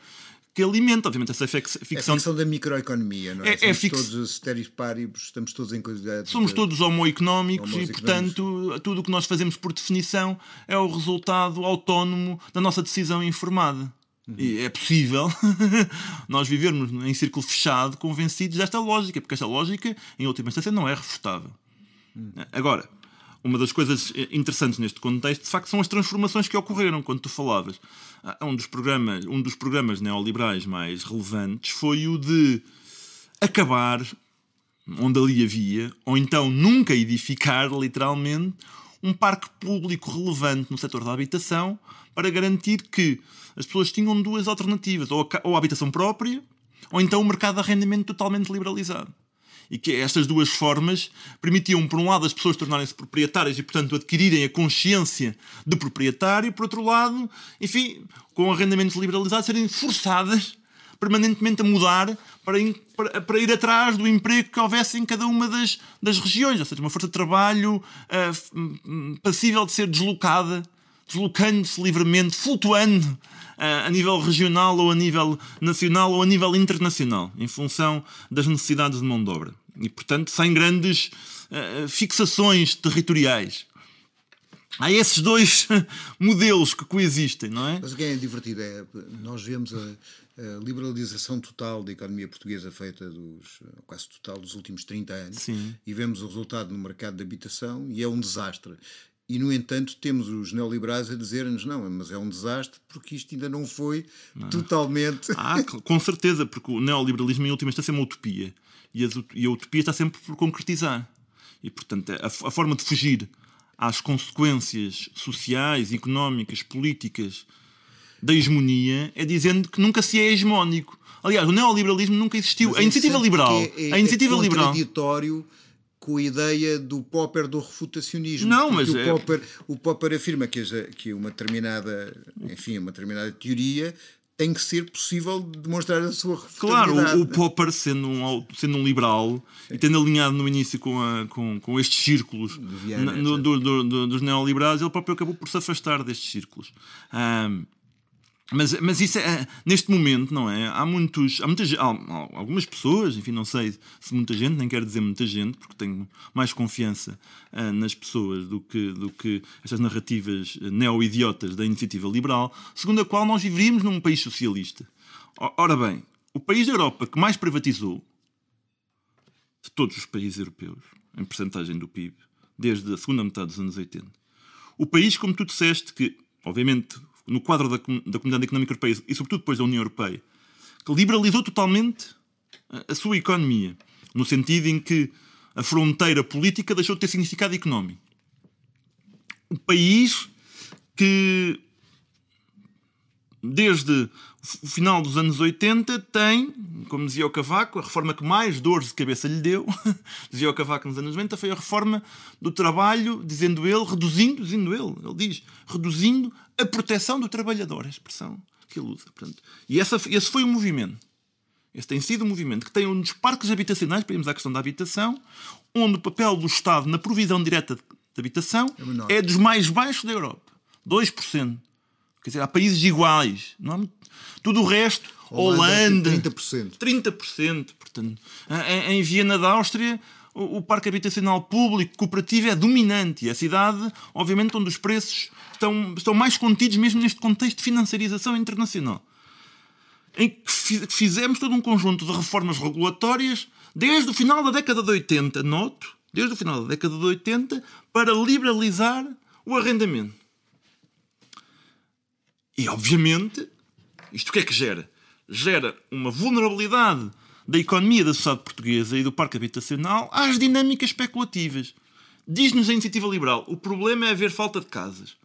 Speaker 1: que alimenta, obviamente, essa fix-
Speaker 2: É a
Speaker 1: ficção.
Speaker 2: ficção da microeconomia, não é?
Speaker 1: É- é
Speaker 2: Somos
Speaker 1: fix-
Speaker 2: todos estereopáribos, estamos todos em coisa.
Speaker 1: Somos todos homoeconómicos
Speaker 2: Homo
Speaker 1: e, portanto, tudo o que nós fazemos por definição é o resultado autónomo da nossa decisão informada. E é possível (laughs) nós vivermos em círculo fechado convencidos desta lógica, porque esta lógica, em última instância, não é refutável. Agora, uma das coisas eh, interessantes neste contexto, de facto, são as transformações que ocorreram quando tu falavas. Ah, Um dos programas, um dos programas neoliberais mais relevantes foi o de acabar onde ali havia, ou então nunca edificar, literalmente, um parque público relevante no setor da habitação para garantir que as pessoas tinham duas alternativas, ou a, ou a habitação própria, ou então o mercado de arrendamento totalmente liberalizado. E que estas duas formas permitiam, por um lado, as pessoas tornarem-se proprietárias e, portanto, adquirirem a consciência de proprietário, e, por outro lado, enfim, com arrendamentos liberalizados, serem forçadas permanentemente a mudar para, para, para ir atrás do emprego que houvesse em cada uma das, das regiões, ou seja, uma força de trabalho hum, passível de ser deslocada, deslocando-se livremente, flutuando ah, a nível regional ou a nível nacional ou a nível internacional, em função das necessidades de mão de obra. E, portanto, sem grandes ah, fixações territoriais. Há esses dois (laughs) modelos que coexistem, não é?
Speaker 2: Mas o que é divertido é nós vemos a, a liberalização total da economia portuguesa feita dos quase total dos últimos 30 anos
Speaker 1: Sim.
Speaker 2: e vemos o resultado no mercado de habitação e é um desastre. E, no entanto, temos os neoliberais a dizer-nos não, mas é um desastre porque isto ainda não foi totalmente.
Speaker 1: Ah, com certeza, porque o neoliberalismo, em última instância, é uma utopia. E, a utopia está sempre por concretizar. E, portanto, a, a forma de fugir às consequências sociais, económicas, políticas da hegemonia é dizendo que nunca se é hegemónico. Aliás, o neoliberalismo nunca existiu.
Speaker 2: Mas
Speaker 1: a
Speaker 2: é
Speaker 1: iniciativa
Speaker 2: interessante
Speaker 1: liberal.
Speaker 2: porque é,
Speaker 1: a iniciativa
Speaker 2: é
Speaker 1: liberal.
Speaker 2: contraditório com a ideia do Popper do refutacionismo.
Speaker 1: Não, mas
Speaker 2: o,
Speaker 1: é-
Speaker 2: Popper, o Popper afirma que, que uma determinada, enfim, uma determinada teoria tem que ser possível demonstrar a sua
Speaker 1: Claro, o, o Popper, sendo um, sendo um liberal e tendo alinhado no início com, a- com, com estes círculos
Speaker 2: Viana,
Speaker 1: na- do- do- do- do- dos neoliberais, ele próprio acabou por se afastar destes círculos. Ahm, mas, mas isso é, neste momento, não é? Há muitos, há muitas, há, algumas pessoas, enfim, não sei se muita gente, nem quero dizer muita gente, porque tenho mais confiança ah, nas pessoas do que, do que estas narrativas eh, neo-idiotas da iniciativa liberal, segundo a qual nós viveríamos num país socialista. Ora bem, o país da Europa que mais privatizou de todos os países europeus, em percentagem do PIB, desde a segunda metade dos anos 80. O país, como tu disseste, que, obviamente, no quadro da, da Comunidade Económica Europeia e, sobretudo, depois da União Europeia, que liberalizou totalmente a sua economia, no sentido em que a fronteira política deixou de ter significado económico. O país que, desde o final dos anos 80, tem, como dizia o Cavaco, a reforma que mais dores de cabeça lhe deu, (laughs) dizia o Cavaco nos anos 90, foi a reforma do trabalho, dizendo ele, reduzindo, dizendo ele, ele diz, reduzindo a proteção do trabalhador, a expressão que ele usa. Portanto, e essa, esse foi o movimento. Esse tem sido um movimento que tem um dos parques habitacionais, para irmos à questão da habitação, onde o papel do Estado na provisão direta de habitação
Speaker 2: menor.
Speaker 1: é dos mais baixos da Europa. 2%. Quer dizer, há países iguais. Não há muito- Tudo o resto,
Speaker 2: Holanda,
Speaker 1: Holanda,
Speaker 2: 30%.
Speaker 1: 30%. Portanto, em Viena da Áustria, o, parque habitacional público cooperativo é dominante. E a cidade, obviamente, onde os preços estão, estão mais contidos, mesmo neste contexto de financiarização internacional. Em que fizemos todo um conjunto de reformas regulatórias desde o final da década de 80, noto, desde o final da década de 80, para liberalizar o arrendamento. E, obviamente, isto o que é que gera? Gera uma vulnerabilidade da economia da sociedade portuguesa e do parque habitacional às dinâmicas especulativas. Diz-nos a iniciativa liberal: o problema é haver falta de casas.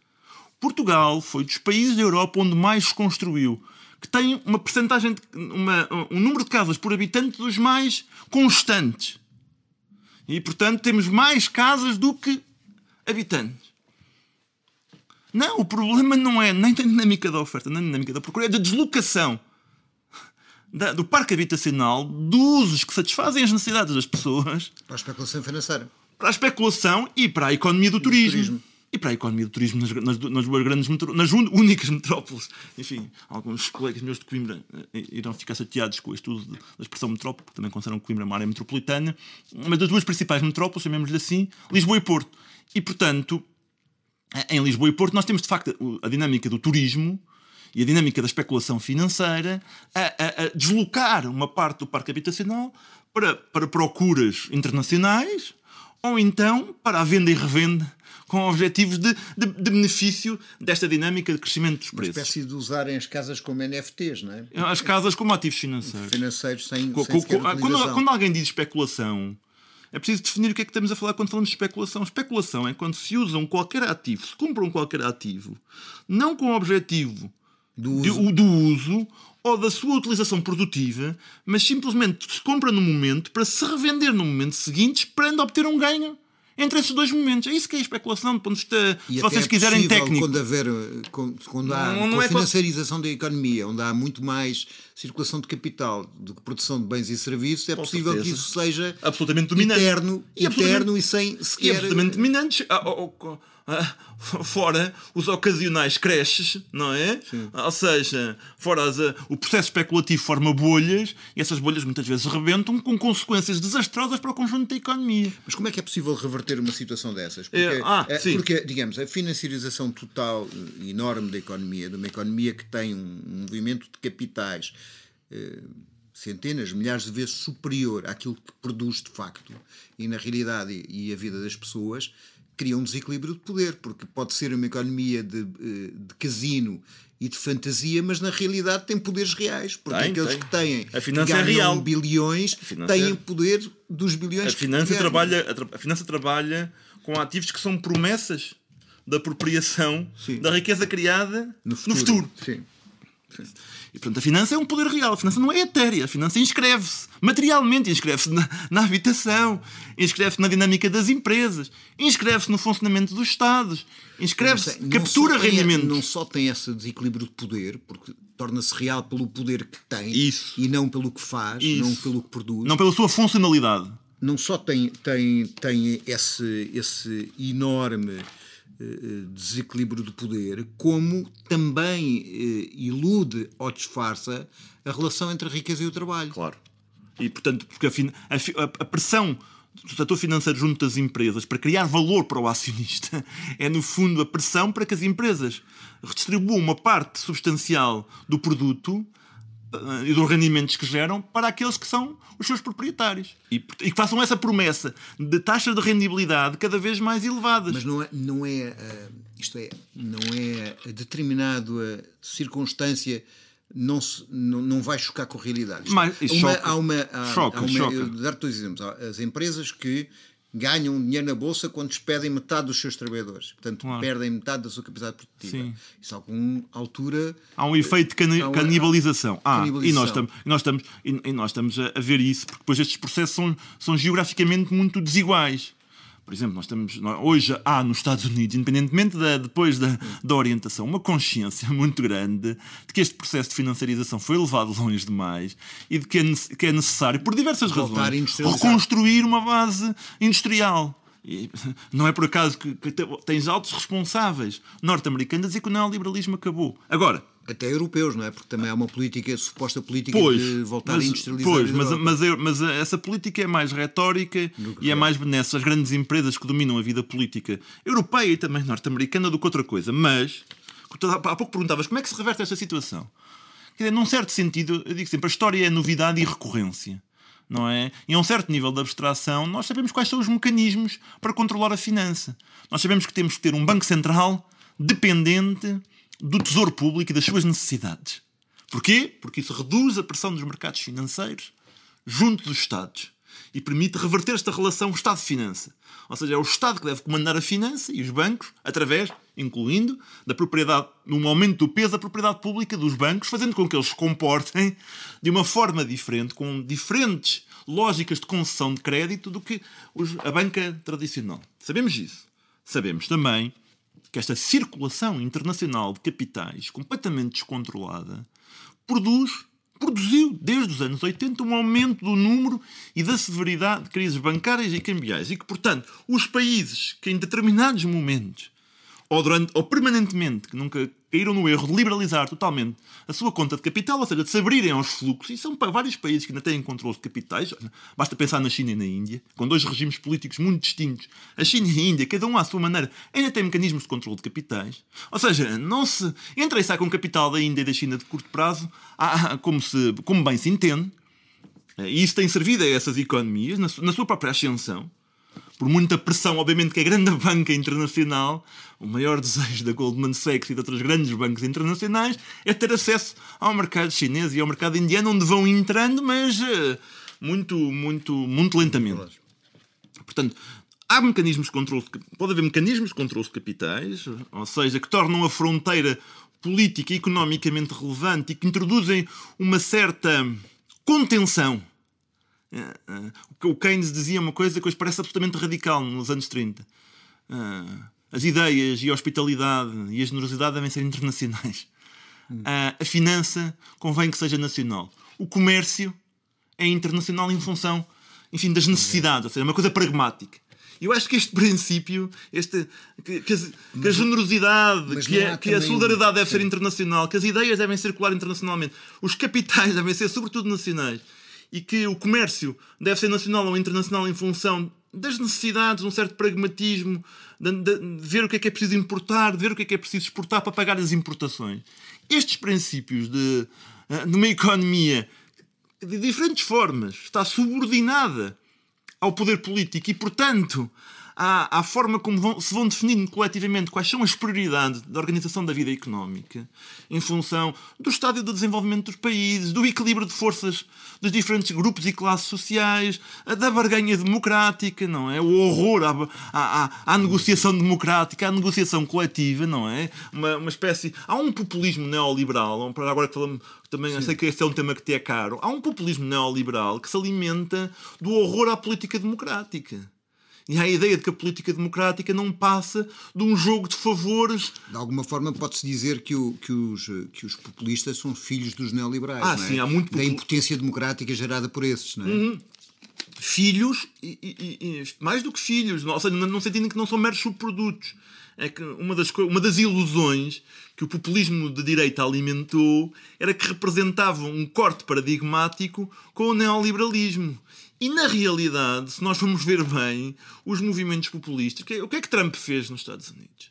Speaker 1: Portugal foi dos países da Europa onde mais se construiu, que tem uma percentagem, de, uma, um número de casas por habitante dos mais constantes. E, portanto, temos mais casas do que habitantes. Não, o problema não é nem da dinâmica da oferta, nem da dinâmica da procura, é da deslocação da- do parque habitacional, dos usos que satisfazem as necessidades das pessoas
Speaker 2: Para a especulação financeira.
Speaker 1: para a especulação e para a economia do turismo.
Speaker 2: turismo.
Speaker 1: E para a economia do turismo nas, nas, nas duas grandes nas únicas metrópoles. Enfim, alguns colegas meus de Coimbra eh, irão ficar chateados com este uso de- da expressão metrópole, porque também consideram Coimbra uma área metropolitana, mas das duas principais metrópoles, chamemos-lhe assim, Lisboa e Porto. E, portanto, em Lisboa e Porto nós temos de facto o- a dinâmica do turismo e a dinâmica da especulação financeira a, a- a deslocar uma parte do parque habitacional para, para procuras internacionais ou então para a venda e revenda com objetivos de, de- de benefício desta dinâmica de crescimento dos
Speaker 2: Uma
Speaker 1: preços.
Speaker 2: espécie de usarem as casas como NFTs, não é?
Speaker 1: As casas como ativos financeiros.
Speaker 2: Financeiros sem,
Speaker 1: Co-
Speaker 2: sem
Speaker 1: co- quando, quando alguém diz especulação, é preciso definir o que é que estamos a falar quando falamos de especulação. Especulação é quando se usam qualquer ativo, se compram qualquer ativo, não com o objetivo
Speaker 2: Do
Speaker 1: de-
Speaker 2: uso.
Speaker 1: o do uso ou da sua utilização produtiva, mas simplesmente se compra no momento para se revender no momento seguinte, esperando obter um ganho entre esses dois momentos. É isso que é especulação, do ponto de vista,
Speaker 2: E
Speaker 1: se vocês
Speaker 2: é
Speaker 1: quiserem, técnico.
Speaker 2: Quando, haver, quando, quando há
Speaker 1: Não- não é
Speaker 2: financiarização da economia, onde há muito mais circulação de capital do que produção de bens e serviços, é
Speaker 1: Com
Speaker 2: possível que
Speaker 1: certeza.
Speaker 2: isso seja
Speaker 1: Absolutamente dominante.
Speaker 2: eterno,
Speaker 1: E
Speaker 2: eterno e sem
Speaker 1: E
Speaker 2: sequer.
Speaker 1: absolutamente dominantes. Ah, (laughs) fora os ocasionais creches, não é? Ou seja, fora as, ah, o processo especulativo forma bolhas e essas bolhas muitas vezes rebentam com consequências desastrosas para o conjunto da economia.
Speaker 2: Mas como é que é possível reverter uma situação dessas? Porque,
Speaker 1: É, ah, sim.
Speaker 2: porque, digamos, a financiarização total eh, enorme da economia, de uma economia que tem um, um movimento de capitais eh, centenas, milhares de vezes superior àquilo que produz de facto, e na realidade e, e a vida das pessoas, cria um desequilíbrio de poder, porque pode ser uma economia de, eh, de casino e de fantasia, mas na realidade tem poderes reais, porque
Speaker 1: Tem,
Speaker 2: aqueles
Speaker 1: tem.
Speaker 2: que têm
Speaker 1: A finança
Speaker 2: que
Speaker 1: é real.
Speaker 2: bilhões têm
Speaker 1: é-
Speaker 2: o poder dos bilhões
Speaker 1: A finança, trabalha, a, finança trabalha com ativos que são promessas da apropriação
Speaker 2: Sim.
Speaker 1: da riqueza criada no futuro.
Speaker 2: Sim.
Speaker 1: E portanto a finança é um poder real, a finança não é etérea, a finança inscreve-se materialmente, inscreve-se na, na habitação, inscreve-se na dinâmica das empresas, inscreve-se no funcionamento dos Estados, inscreve-se,
Speaker 2: Não
Speaker 1: captura rendimentos.
Speaker 2: Não só tem esse desequilíbrio de poder, porque torna-se real pelo poder que tem
Speaker 1: Isso.
Speaker 2: e não pelo que faz,
Speaker 1: Isso.
Speaker 2: não pelo que produz.
Speaker 1: Não pela sua funcionalidade.
Speaker 2: não só tem, tem, tem esse, esse enorme desequilíbrio de poder, como também eh, ilude ou disfarça a relação entre a riqueza e o trabalho.
Speaker 1: Claro. E, portanto, porque a, a a- pressão do setor financeiro junto das empresas para criar valor para o acionista (laughs) é, no fundo, a pressão para que as empresas redistribuam uma parte substancial do produto eh, e dos rendimentos que geram para aqueles que são os seus proprietários. E, que façam essa promessa de taxas de rendibilidade cada vez mais elevadas.
Speaker 2: Mas não é, não é ah, isto é, não é determinado a circunstância não, se, não, não vai chocar com a realidade.
Speaker 1: Mas
Speaker 2: é, uma-
Speaker 1: choca.
Speaker 2: há uma, há,
Speaker 1: Choca,
Speaker 2: há uma,
Speaker 1: choca.
Speaker 2: eu dar-te dois exemplos. Há As empresas que ganham dinheiro na bolsa quando despedem metade dos seus trabalhadores. Portanto,
Speaker 1: Claro.
Speaker 2: perdem metade da sua capacidade produtiva.
Speaker 1: Sim.
Speaker 2: Isso a alguma altura
Speaker 1: Há um efeito de cani- canibalização. Ah, e
Speaker 2: canibalização.
Speaker 1: nós estamos, e nós estamos, e, e nós estamos a, a ver isso, porque depois estes processos são, são geograficamente muito desiguais. Por exemplo, nós estamos, hoje há nos Estados Unidos, independentemente da, depois da, da orientação, uma consciência (laughs) muito grande de que este processo de financiarização foi levado longe demais e de que é, que é necessário, por diversas
Speaker 2: Voltar
Speaker 1: razões, reconstruir uma base industrial. E não é por acaso que, que te- tens altos responsáveis norte-americanos a dizer que o neoliberalismo acabou. Agora,
Speaker 2: até europeus, não é? Porque também há uma política, suposta política
Speaker 1: Pois,
Speaker 2: de voltar
Speaker 1: mas,
Speaker 2: a industrializar.
Speaker 1: pois
Speaker 2: a
Speaker 1: mas, mas, eu- mas essa política é mais retórica e é mais benéfica às grandes empresas que dominam a vida política europeia e também norte-americana do que outra coisa. Mas, há pouco perguntavas como é que se reverte esta situação. Quer dizer, num certo sentido, eu digo sempre, a história é novidade e recorrência. Não é? E a um certo nível de abstração, nós sabemos quais são os mecanismos para controlar a finança. Nós sabemos que temos que ter um Banco Central dependente do Tesouro Público e das suas necessidades. Porquê? Porque isso reduz a pressão dos mercados financeiros junto dos Estados e permite reverter esta relação Estado-finança. Ou seja, é o Estado que deve comandar a finança e os bancos, através, incluindo, da propriedade, num aumento do peso da propriedade pública dos bancos, fazendo com que eles se comportem de uma forma diferente, com diferentes lógicas de concessão de crédito do que a banca tradicional. Sabemos isso. Sabemos também que esta circulação internacional de capitais completamente descontrolada produz, produziu desde os anos 80 um aumento do número e da severidade de crises bancárias e cambiais e que, portanto, os países que em determinados momentos ou, durante, ou permanentemente, que nunca caíram no erro de liberalizar totalmente a sua conta de capital, ou seja, de se abrirem aos fluxos, e são para vários países que ainda têm controle de capitais, basta pensar na China e na Índia, com dois regimes políticos muito distintos, a China e a Índia, cada um à sua maneira, ainda têm mecanismos de controle de capitais, ou seja, não se entra e sai com capital da Índia e da China de curto prazo, como, se, como bem se entende, e isso tem servido a essas economias, na sua própria ascensão, por muita pressão, obviamente, que (laughs) a grande banca internacional, o maior desejo da Goldman Sachs e de outros grandes bancos internacionais, é ter acesso ao mercado chinês e ao mercado indiano, onde vão entrando, mas eh, muito, muito, muito lentamente. Portanto, há mecanismos de controle, de, pode haver mecanismos de controle de capitais, ou seja, que tornam a fronteira política e economicamente relevante e que introduzem uma certa contenção o Keynes dizia uma coisa que hoje parece absolutamente radical nos anos 30. Eh, as ideias e a hospitalidade e a generosidade devem ser internacionais. A finança convém que seja nacional. O comércio é internacional em função, enfim, das necessidades, ou seja, é uma coisa pragmática. Eu acho que este princípio, este, que, que a, que a generosidade, que, a, que a solidariedade deve ser internacional, que as ideias devem circular internacionalmente, os capitais devem ser sobretudo nacionais e que o comércio deve ser nacional ou internacional em função das necessidades, de um certo pragmatismo, de, de- de ver o que é que é preciso importar, de ver o que é que é preciso exportar para pagar as importações. Estes princípios de, eh, de uma economia de diferentes formas está subordinada ao poder político e, portanto, à, à forma como vão- se vão definindo coletivamente quais são as prioridades da organização da vida económica, em função do estádio do desenvolvimento dos países, do equilíbrio de forças dos diferentes grupos e classes sociais, da barganha democrática, não é? O horror à, à, à- à negociação democrática, à negociação coletiva, não é? Uma, uma espécie. Há um populismo neoliberal, para agora que falamos também, eu sei que este é um tema que te é caro, há um populismo neoliberal que se alimenta do horror à política democrática. E há a ideia de que a política democrática não passa de um jogo de favores
Speaker 2: De alguma forma pode-se dizer que, o- que os, que os populistas são filhos dos neoliberais,
Speaker 1: Ah,
Speaker 2: não é?
Speaker 1: sim, há muito
Speaker 2: Da impotência democrática gerada por esses, não é?
Speaker 1: filhos e, e- e- mais do que filhos, ou seja, no sentido em que não são meros subprodutos. É que uma das, uma das ilusões que o populismo de direita alimentou era que representavam um corte paradigmático com o neoliberalismo. E na realidade, se nós formos ver bem, os movimentos populistas, que- o que é que Trump fez nos Estados Unidos?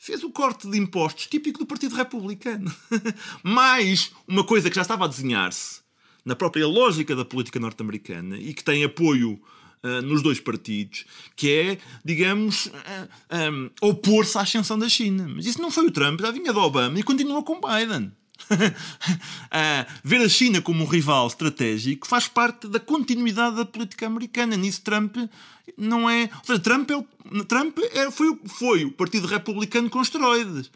Speaker 1: fez o corte de impostos típico do Partido Republicano. (laughs) Mais uma coisa que já estava a desenhar-se na própria lógica da política norte-americana e que tem apoio ah, nos dois partidos, que é, digamos, ah, ah, opor-se à ascensão da China. Mas isso não foi o Trump, já vinha do Obama e continua com Biden. (laughs) Ah, ver a China como um rival estratégico faz parte da continuidade da política americana. Nisso Trump não é. Ou seja, Trump, é o, Trump é, foi, foi o Partido Republicano com esteroides.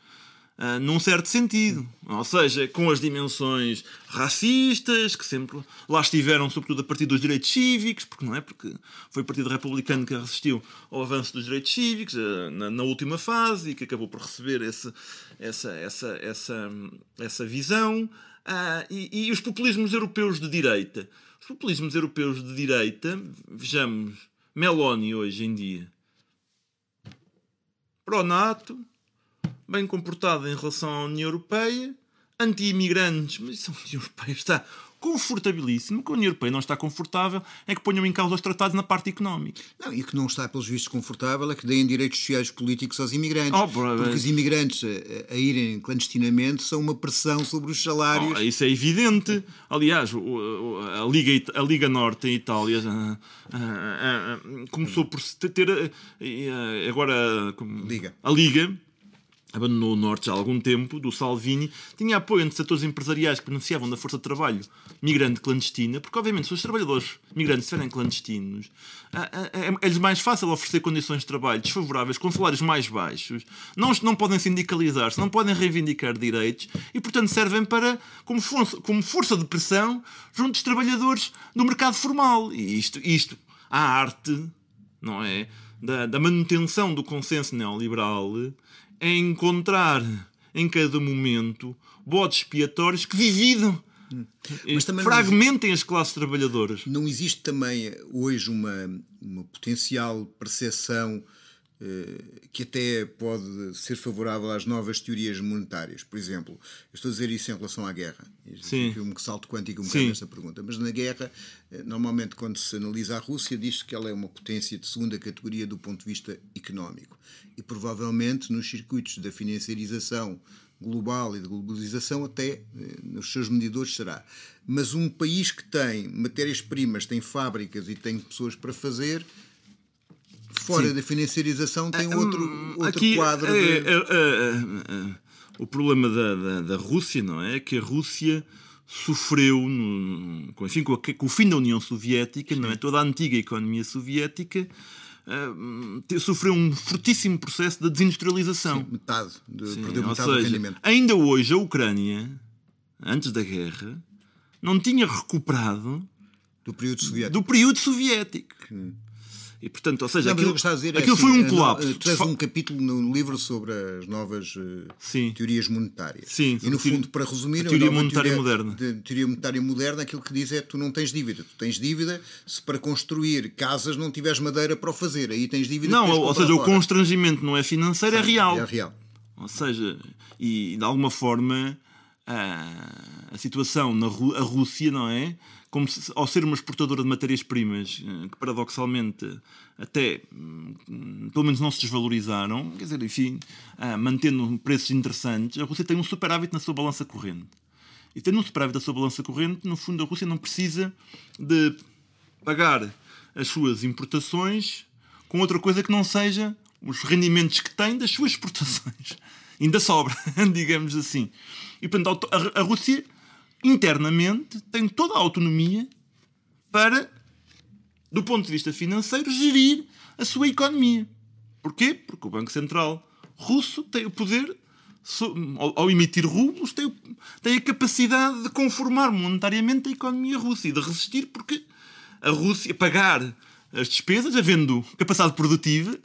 Speaker 1: ah, num certo sentido. Ou seja, com as dimensões racistas, que sempre lá estiveram, sobretudo a partir dos direitos cívicos, porque não é? Porque foi o Partido Republicano que resistiu ao avanço dos direitos cívicos ah, na, na última fase e que acabou por receber esse, essa, essa, essa, essa visão. Ah, e, e os populismos europeus de direita. Os populismos europeus de direita, vejamos, Meloni hoje em dia. Pró-NATO, bem comportado em relação à União Europeia, anti-imigrantes, mas isso a União Europeia está confortabilíssimo. Que a União Europeia não está confortável é que ponham em causa os tratados na parte económica.
Speaker 2: Não, e que não está, pelos vistos, confortável é que deem direitos sociais políticos aos imigrantes.
Speaker 1: Oh,
Speaker 2: porque
Speaker 1: bem.
Speaker 2: os imigrantes a, a irem clandestinamente são uma pressão sobre os salários.
Speaker 1: Oh, isso é evidente. Aliás, a, Liga, a Liga Norte em Itália ah, começou por se ter. agora. como-
Speaker 2: Liga.
Speaker 1: A Liga. Abandonou o Norte já há algum tempo, do Salvini, tinha apoio entre setores empresariais que beneficiavam da força de trabalho migrante clandestina, porque, obviamente, se os trabalhadores migrantes estiverem clandestinos, ah, ah, é- é-lhes mais fácil oferecer condições de trabalho desfavoráveis, com salários mais baixos, não, não podem sindicalizar-se, não podem reivindicar direitos e, portanto, servem para como força, como força de pressão junto dos trabalhadores do mercado formal. E isto, isto a arte, não é? Da, da manutenção do consenso neoliberal é encontrar em cada momento bodes expiatórios que dividam,
Speaker 2: Mas também
Speaker 1: fragmentem as classes trabalhadoras.
Speaker 2: Não existe também eh, hoje uma, uma potencial percepção eh, que até pode ser favorável às novas teorias monetárias. Por exemplo, eu estou a dizer isso em relação à guerra.
Speaker 1: Sim.
Speaker 2: aqui um salto quântico um bocado nesta pergunta. Mas na guerra, eh, normalmente quando se analisa a Rússia, diz que ela é uma potência de segunda categoria do ponto de vista económico. E provavelmente nos circuitos da financiarização global e de globalização até eh, nos seus medidores será. Mas um país que tem matérias-primas, tem fábricas e tem pessoas para fazer, fora da financiarização tem outro, outro
Speaker 1: Aqui,
Speaker 2: quadro
Speaker 1: é,
Speaker 2: de...
Speaker 1: é, é, é, é, o problema da, da, da Rússia, não é? É que a Rússia sofreu, no, com, enfim, com, a- com o fim da União Soviética, não é? Toda a antiga economia soviética ah, te- sofreu um fortíssimo processo de desindustrialização.
Speaker 2: metade, de,
Speaker 1: Sim,
Speaker 2: perdeu metade do
Speaker 1: seja,
Speaker 2: rendimento.
Speaker 1: ainda hoje a Ucrânia, antes da guerra, não tinha recuperado
Speaker 2: Do período soviético.
Speaker 1: do período soviético. E portanto, ou seja,
Speaker 2: Não,
Speaker 1: aquilo,
Speaker 2: o é
Speaker 1: aquilo
Speaker 2: assim,
Speaker 1: foi um
Speaker 2: eh, não,
Speaker 1: colapso.
Speaker 2: eh, Tu tens um capítulo no livro sobre as novas eh,
Speaker 1: Sim.
Speaker 2: teorias monetárias.
Speaker 1: Sim,
Speaker 2: e no
Speaker 1: teoria-
Speaker 2: fundo, para resumir,
Speaker 1: a teoria
Speaker 2: nova
Speaker 1: monetária
Speaker 2: teoria,
Speaker 1: moderna.
Speaker 2: De, teoria monetária moderna, aquilo que diz é que tu não tens dívida. Tu tens dívida se para construir casas não tiveres madeira para o fazer. Aí tens dívida
Speaker 1: Não,
Speaker 2: tens
Speaker 1: ou seja, o
Speaker 2: fora.
Speaker 1: constrangimento não é financeiro, é real.
Speaker 2: É real.
Speaker 1: Ou seja, e de alguma forma a, a situação na a Rússia, não é? Como se, ao ser uma exportadora de matérias-primas eh, que paradoxalmente até hum, pelo menos não se desvalorizaram, quer dizer, enfim, ah, mantendo preços interessantes, a Rússia tem um superávit na sua balança corrente. E tendo um superávit na sua balança corrente, no fundo a Rússia não precisa de pagar as suas importações com outra coisa que não seja os rendimentos que tem das suas exportações. Ainda sobra, (laughs) digamos assim. E portanto, a, a Rússia internamente tem toda a autonomia para, do ponto de vista financeiro, gerir a sua economia. Porquê? Porque o Banco Central russo tem o poder, ao, emitir rublos, tem, tem a capacidade de conformar monetariamente a economia russa e de resistir, porque a Rússia pagar as despesas, havendo capacidade produtiva,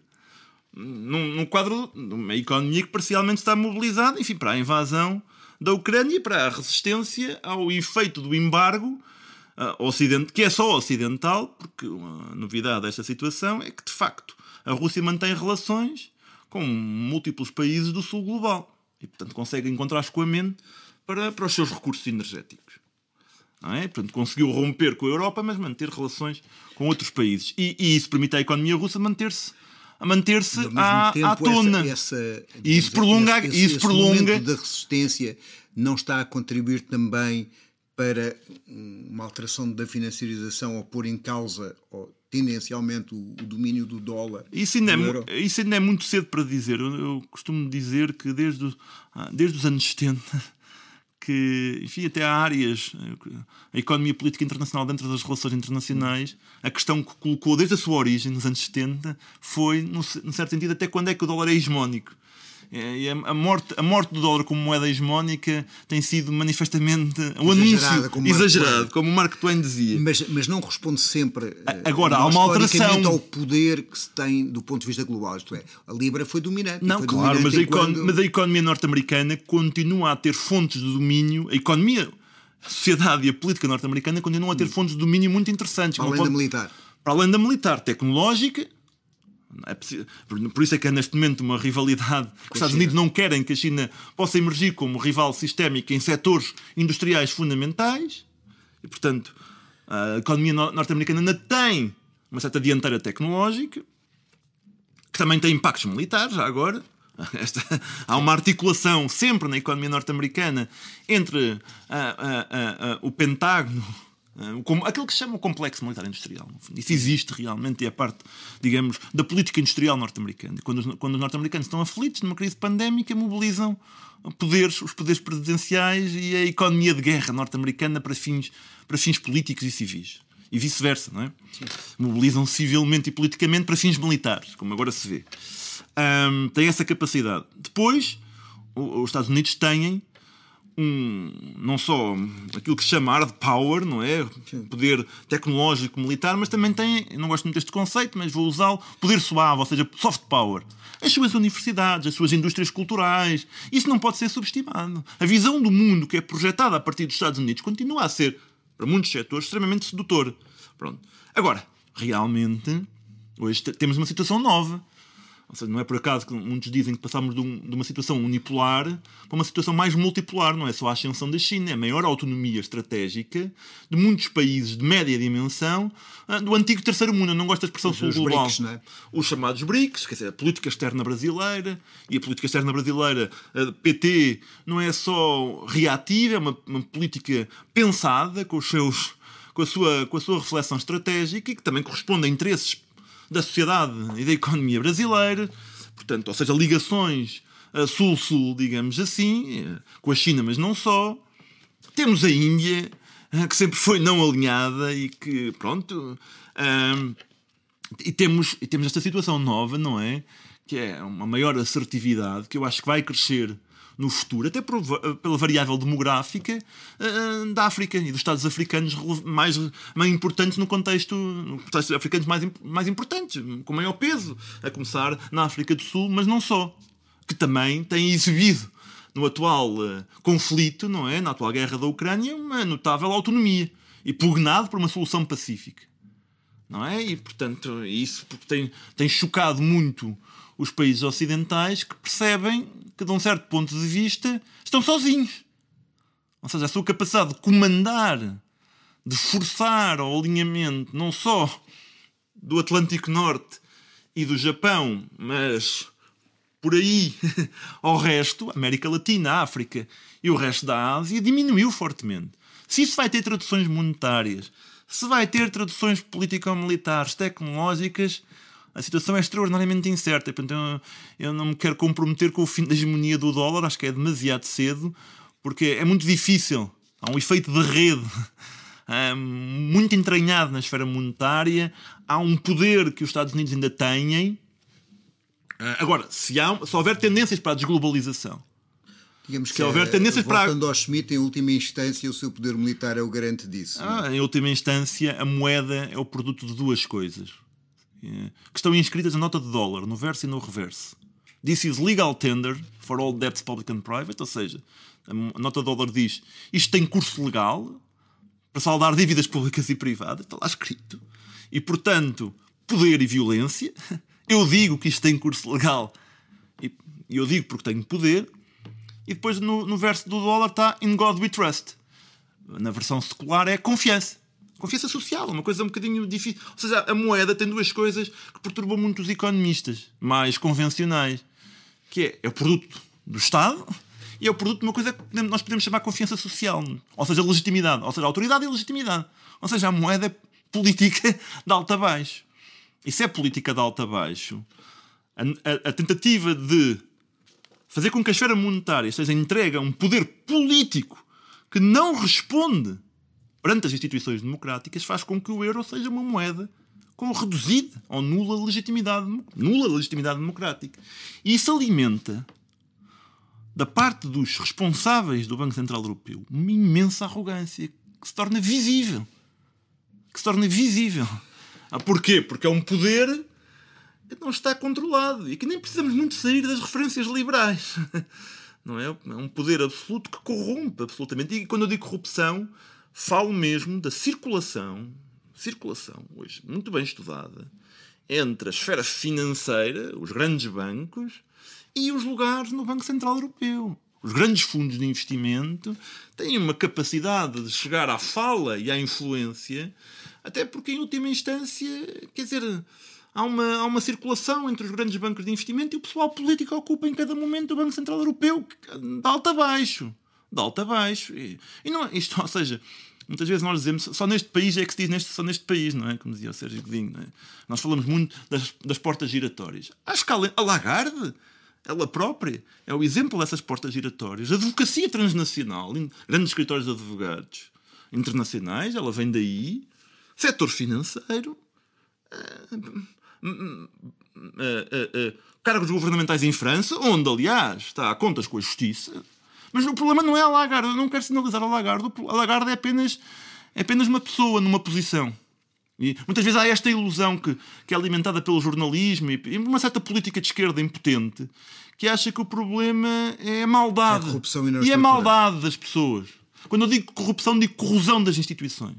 Speaker 1: num, num quadro de uma economia que parcialmente está mobilizada, enfim, para a invasão da Ucrânia para a resistência ao efeito do embargo uh, ocidente, que é só ocidental, porque uma novidade desta situação é que, de facto, a Rússia mantém relações com múltiplos países do sul global e, portanto, consegue encontrar escoamento para, para os seus recursos energéticos. É? Portanto, conseguiu romper com a Europa, mas manter relações com outros países. E, e isso permite à economia russa manter-se a manter-se à, à tona.
Speaker 2: Essa, essa,
Speaker 1: e isso prolonga,
Speaker 2: esse,
Speaker 1: isso
Speaker 2: esse
Speaker 1: prolonga
Speaker 2: da resistência não está a contribuir também para uma alteração da financiarização ou pôr em causa ou, tendencialmente o, o, domínio do dólar.
Speaker 1: Isso ainda, é, isso ainda é muito cedo para dizer. Eu, eu costumo dizer que desde, o, ah, desde os anos 70 que, enfim, até há áreas, a economia política internacional dentro das relações internacionais, a questão que colocou desde a sua origem, nos anos 70, foi, num certo sentido, até quando é que o dólar é hegemónico. É, e a morte, a morte do dólar como moeda hegemónica tem sido manifestamente um anúncio como exagerado, como o Mark Twain dizia.
Speaker 2: Mas, mas não responde sempre
Speaker 1: Agora, há uma alteração
Speaker 2: ao poder que se tem do ponto de vista global. Isto é, a Libra foi dominante.
Speaker 1: Não,
Speaker 2: foi
Speaker 1: claro,
Speaker 2: dominante
Speaker 1: mas, a
Speaker 2: enquanto...
Speaker 1: mas a economia norte-americana continua a ter fontes de domínio. A economia, a sociedade e a política norte-americana continuam a ter fontes de domínio muito interessantes.
Speaker 2: Para além da militar.
Speaker 1: Para além da militar, tecnológica é por isso é que é neste momento uma rivalidade os Estados Unidos não querem que a China possa emergir como rival sistémico em setores industriais fundamentais e, portanto, a economia norte-americana ainda tem uma certa dianteira tecnológica que também tem impactos militares, agora. (laughs) Esta, há uma articulação sempre na economia norte-americana entre o Pentágono como, aquilo que se chama o complexo militar industrial. Isso existe realmente e é parte, digamos, da política industrial norte-americana. Quando os, quando os norte-americanos estão aflitos numa crise pandémica, mobilizam poderes, os poderes presidenciais e a economia de guerra norte-americana para fins, para fins políticos e civis. E vice-versa, não é? Sim. Mobilizam civilmente e politicamente para fins militares, como agora se vê. Um, tem essa capacidade. Depois, os Estados Unidos têm um, não só aquilo que se chama hard power, não é? Poder tecnológico militar, mas também tem, não gosto muito deste conceito, mas vou usá-lo, poder suave, ou seja, soft power. As suas universidades, as suas indústrias culturais, isso não pode ser subestimado. A visão do mundo que é projetada a partir dos Estados Unidos continua a ser, para muitos setores, extremamente sedutora. Pronto. Agora, realmente, hoje temos uma situação nova ou seja, não é por acaso que muitos dizem que passamos de, um, de, uma situação unipolar para uma situação mais multipolar. Não é só a ascensão da China, é a maior autonomia estratégica de muitos países de média dimensão ah, do antigo terceiro mundo. Eu não gosto da expressão sul global.
Speaker 2: BRICS, é?
Speaker 1: Os chamados BRICS, quer dizer, a política externa brasileira. E a política externa brasileira, a PT, não é só reativa, é uma, uma política pensada com os seus com a, sua, com a sua reflexão estratégica e que também corresponde a interesses da sociedade e da economia brasileira, portanto, ou seja, ligações sul-sul, digamos assim, eh, com a China, mas não só. Temos a Índia, eh, que sempre foi não alinhada e que, pronto. Um, e, temos, e temos esta situação nova, não é? Que é uma maior assertividade, que eu acho que vai crescer no futuro, até por, pela variável demográfica uh, da África e dos Estados africanos mais, mais importantes no contexto, Estados africanos mais, mais importantes, com maior peso, a começar na África do Sul, mas não só, que também tem exibido no atual uh, conflito, não é? Na atual guerra da Ucrânia, uma notável autonomia e pugnado por uma solução pacífica. Não é? E portanto, isso tem, tem chocado muito os países ocidentais que percebem que, de um certo ponto de vista, estão sozinhos. Ou seja, a sua capacidade de comandar, de forçar ao alinhamento não só do Atlântico Norte e do Japão, mas por aí (laughs) ao resto, América Latina, África e o resto da Ásia, diminuiu fortemente. Se isso vai ter traduções monetárias, se vai ter traduções político-militares, tecnológicas, a situação é extraordinariamente incerta. Portanto, eu, eu não me quero comprometer com o fim da hegemonia do dólar, acho que é demasiado cedo, porque é muito difícil. Há um efeito de rede (laughs) muito entranhado na esfera monetária, há um poder que os Estados Unidos ainda têm. Ah, agora, se, há, se houver tendências para a desglobalização,
Speaker 2: Digamos que, houver tendências voltando para... ao Schmidt, em última instância, o seu poder militar é o garante disso.
Speaker 1: É? Ah, em última instância, a moeda é o produto de duas coisas que estão inscritas na nota de dólar, no verso e no reverso. This is legal tender for all debts public and private, ou seja, a nota de dólar diz isto tem curso legal para saldar dívidas públicas e privadas, está lá escrito. E portanto, poder e violência. (laughs) Eu digo que isto tem curso legal e eu digo porque tenho poder, e depois no, no verso do dólar está In God We Trust. Na versão secular é confiança. Confiança social, uma coisa um bocadinho difícil. Ou seja, a moeda tem duas coisas que perturbam muito os economistas mais convencionais, que é, é o produto do Estado e é o produto de uma coisa que nós podemos chamar confiança social, ou seja, legitimidade, ou seja, autoridade e legitimidade. Ou seja, a moeda é política de alto a baixo. Se é política de alto a baixo, a, a, a tentativa de fazer com que a esfera monetária seja entregue a um poder político que não responde perante as instituições democráticas faz com que o euro seja uma moeda com reduzida ou nula legitimidade, nula legitimidade democrática. E isso alimenta, da parte dos responsáveis do Banco Central Europeu, uma imensa arrogância que se torna visível. Que se torna visível. Ah, porquê? Porque é um poder não está controlado e que nem precisamos muito sair das referências liberais. (laughs) Não é? é um poder absoluto que corrompe absolutamente. E quando eu digo corrupção, falo mesmo da circulação, circulação hoje muito bem estudada, entre a esfera financeira, os grandes bancos, e os lugares no Banco Central Europeu. Os grandes fundos de investimento têm uma capacidade de chegar à fala e à influência, até porque, em última instância, quer dizer, há uma, há uma circulação entre os grandes bancos de investimento e o pessoal político ocupa em cada momento o Banco Central Europeu, de alto a baixo. De alto a baixo. E, e não, isto, (laughs) ou seja, muitas vezes nós dizemos só neste país é que se diz neste, só neste país, não é? Como dizia o Sérgio Godinho, é? Nós falamos muito das, das portas giratórias. À escala, a Lagarde, ela própria, é o exemplo dessas portas giratórias. A advocacia transnacional, grandes escritórios de advogados internacionais, ela vem daí. Setor financeiro. Uh, uh, uh, cargos governamentais em França, onde, aliás, está a contas com a justiça. Mas o problema não é a Lagarde. Eu não quero sinalizar a Lagarde. A Lagarde é apenas, é apenas uma pessoa numa posição. E muitas vezes há esta ilusão que, que é alimentada pelo jornalismo e, e uma certa política de esquerda impotente que acha que o problema é a maldade. É a corrupção e, e a maldade das pessoas. Quando eu digo corrupção, digo corrosão das instituições.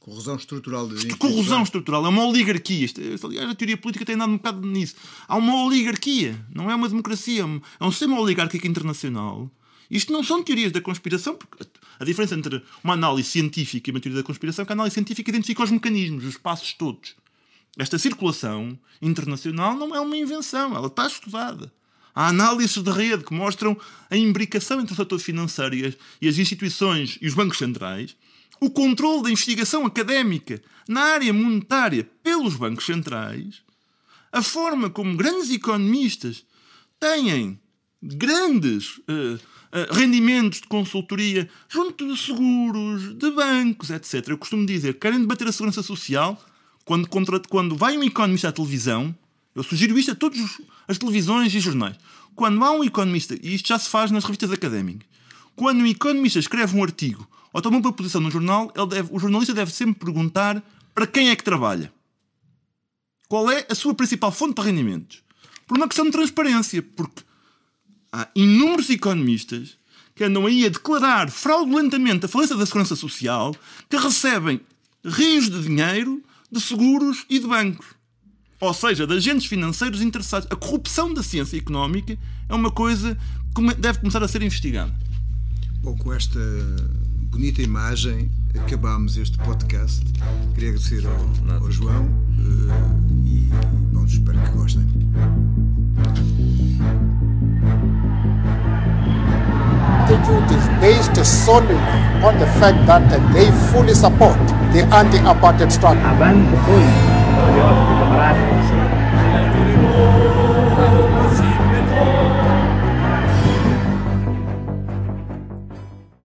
Speaker 2: Corrosão estrutural das
Speaker 1: Corrosão estrutural, é uma oligarquia. Aliás, a teoria política tem andado um bocado nisso. Há uma oligarquia, não é uma democracia, é um sistema oligárquico internacional. Isto não são teorias da conspiração, porque a diferença entre uma análise científica e uma teoria da conspiração é que a análise científica identifica os mecanismos, os passos todos. Esta circulação internacional não é uma invenção, ela está estudada. Há análises de rede que mostram a imbricação entre o setor financeiro e as, instituições e os bancos centrais o controle da investigação académica na área monetária pelos bancos centrais, a forma como grandes economistas têm grandes uh, rendimentos de consultoria junto de seguros, de bancos, etc. Eu costumo dizer que querem debater a segurança social quando, contra, quando vai um economista à televisão. Eu sugiro isto a todas as televisões e jornais. Quando há um economista, e isto já se faz nas revistas académicas, quando um economista escreve um artigo ou toma uma posição no jornal, deve, o jornalista deve sempre perguntar para quem é que trabalha. Qual é a sua principal fonte de rendimentos? Por uma questão de transparência, porque há inúmeros economistas que andam aí a declarar fraudulentamente a falência da segurança social que recebem rios de dinheiro de seguros e de bancos. Ou seja, de agentes financeiros interessados. A corrupção da ciência económica é uma coisa que deve começar a ser investigada.
Speaker 2: Bom, com esta bonita imagem acabámos este podcast. Queria agradecer ao, ao João uh, e bom, espero que gostem.
Speaker 3: Attitude is based solely on the fact that they fully support the anti-apartheid struggle.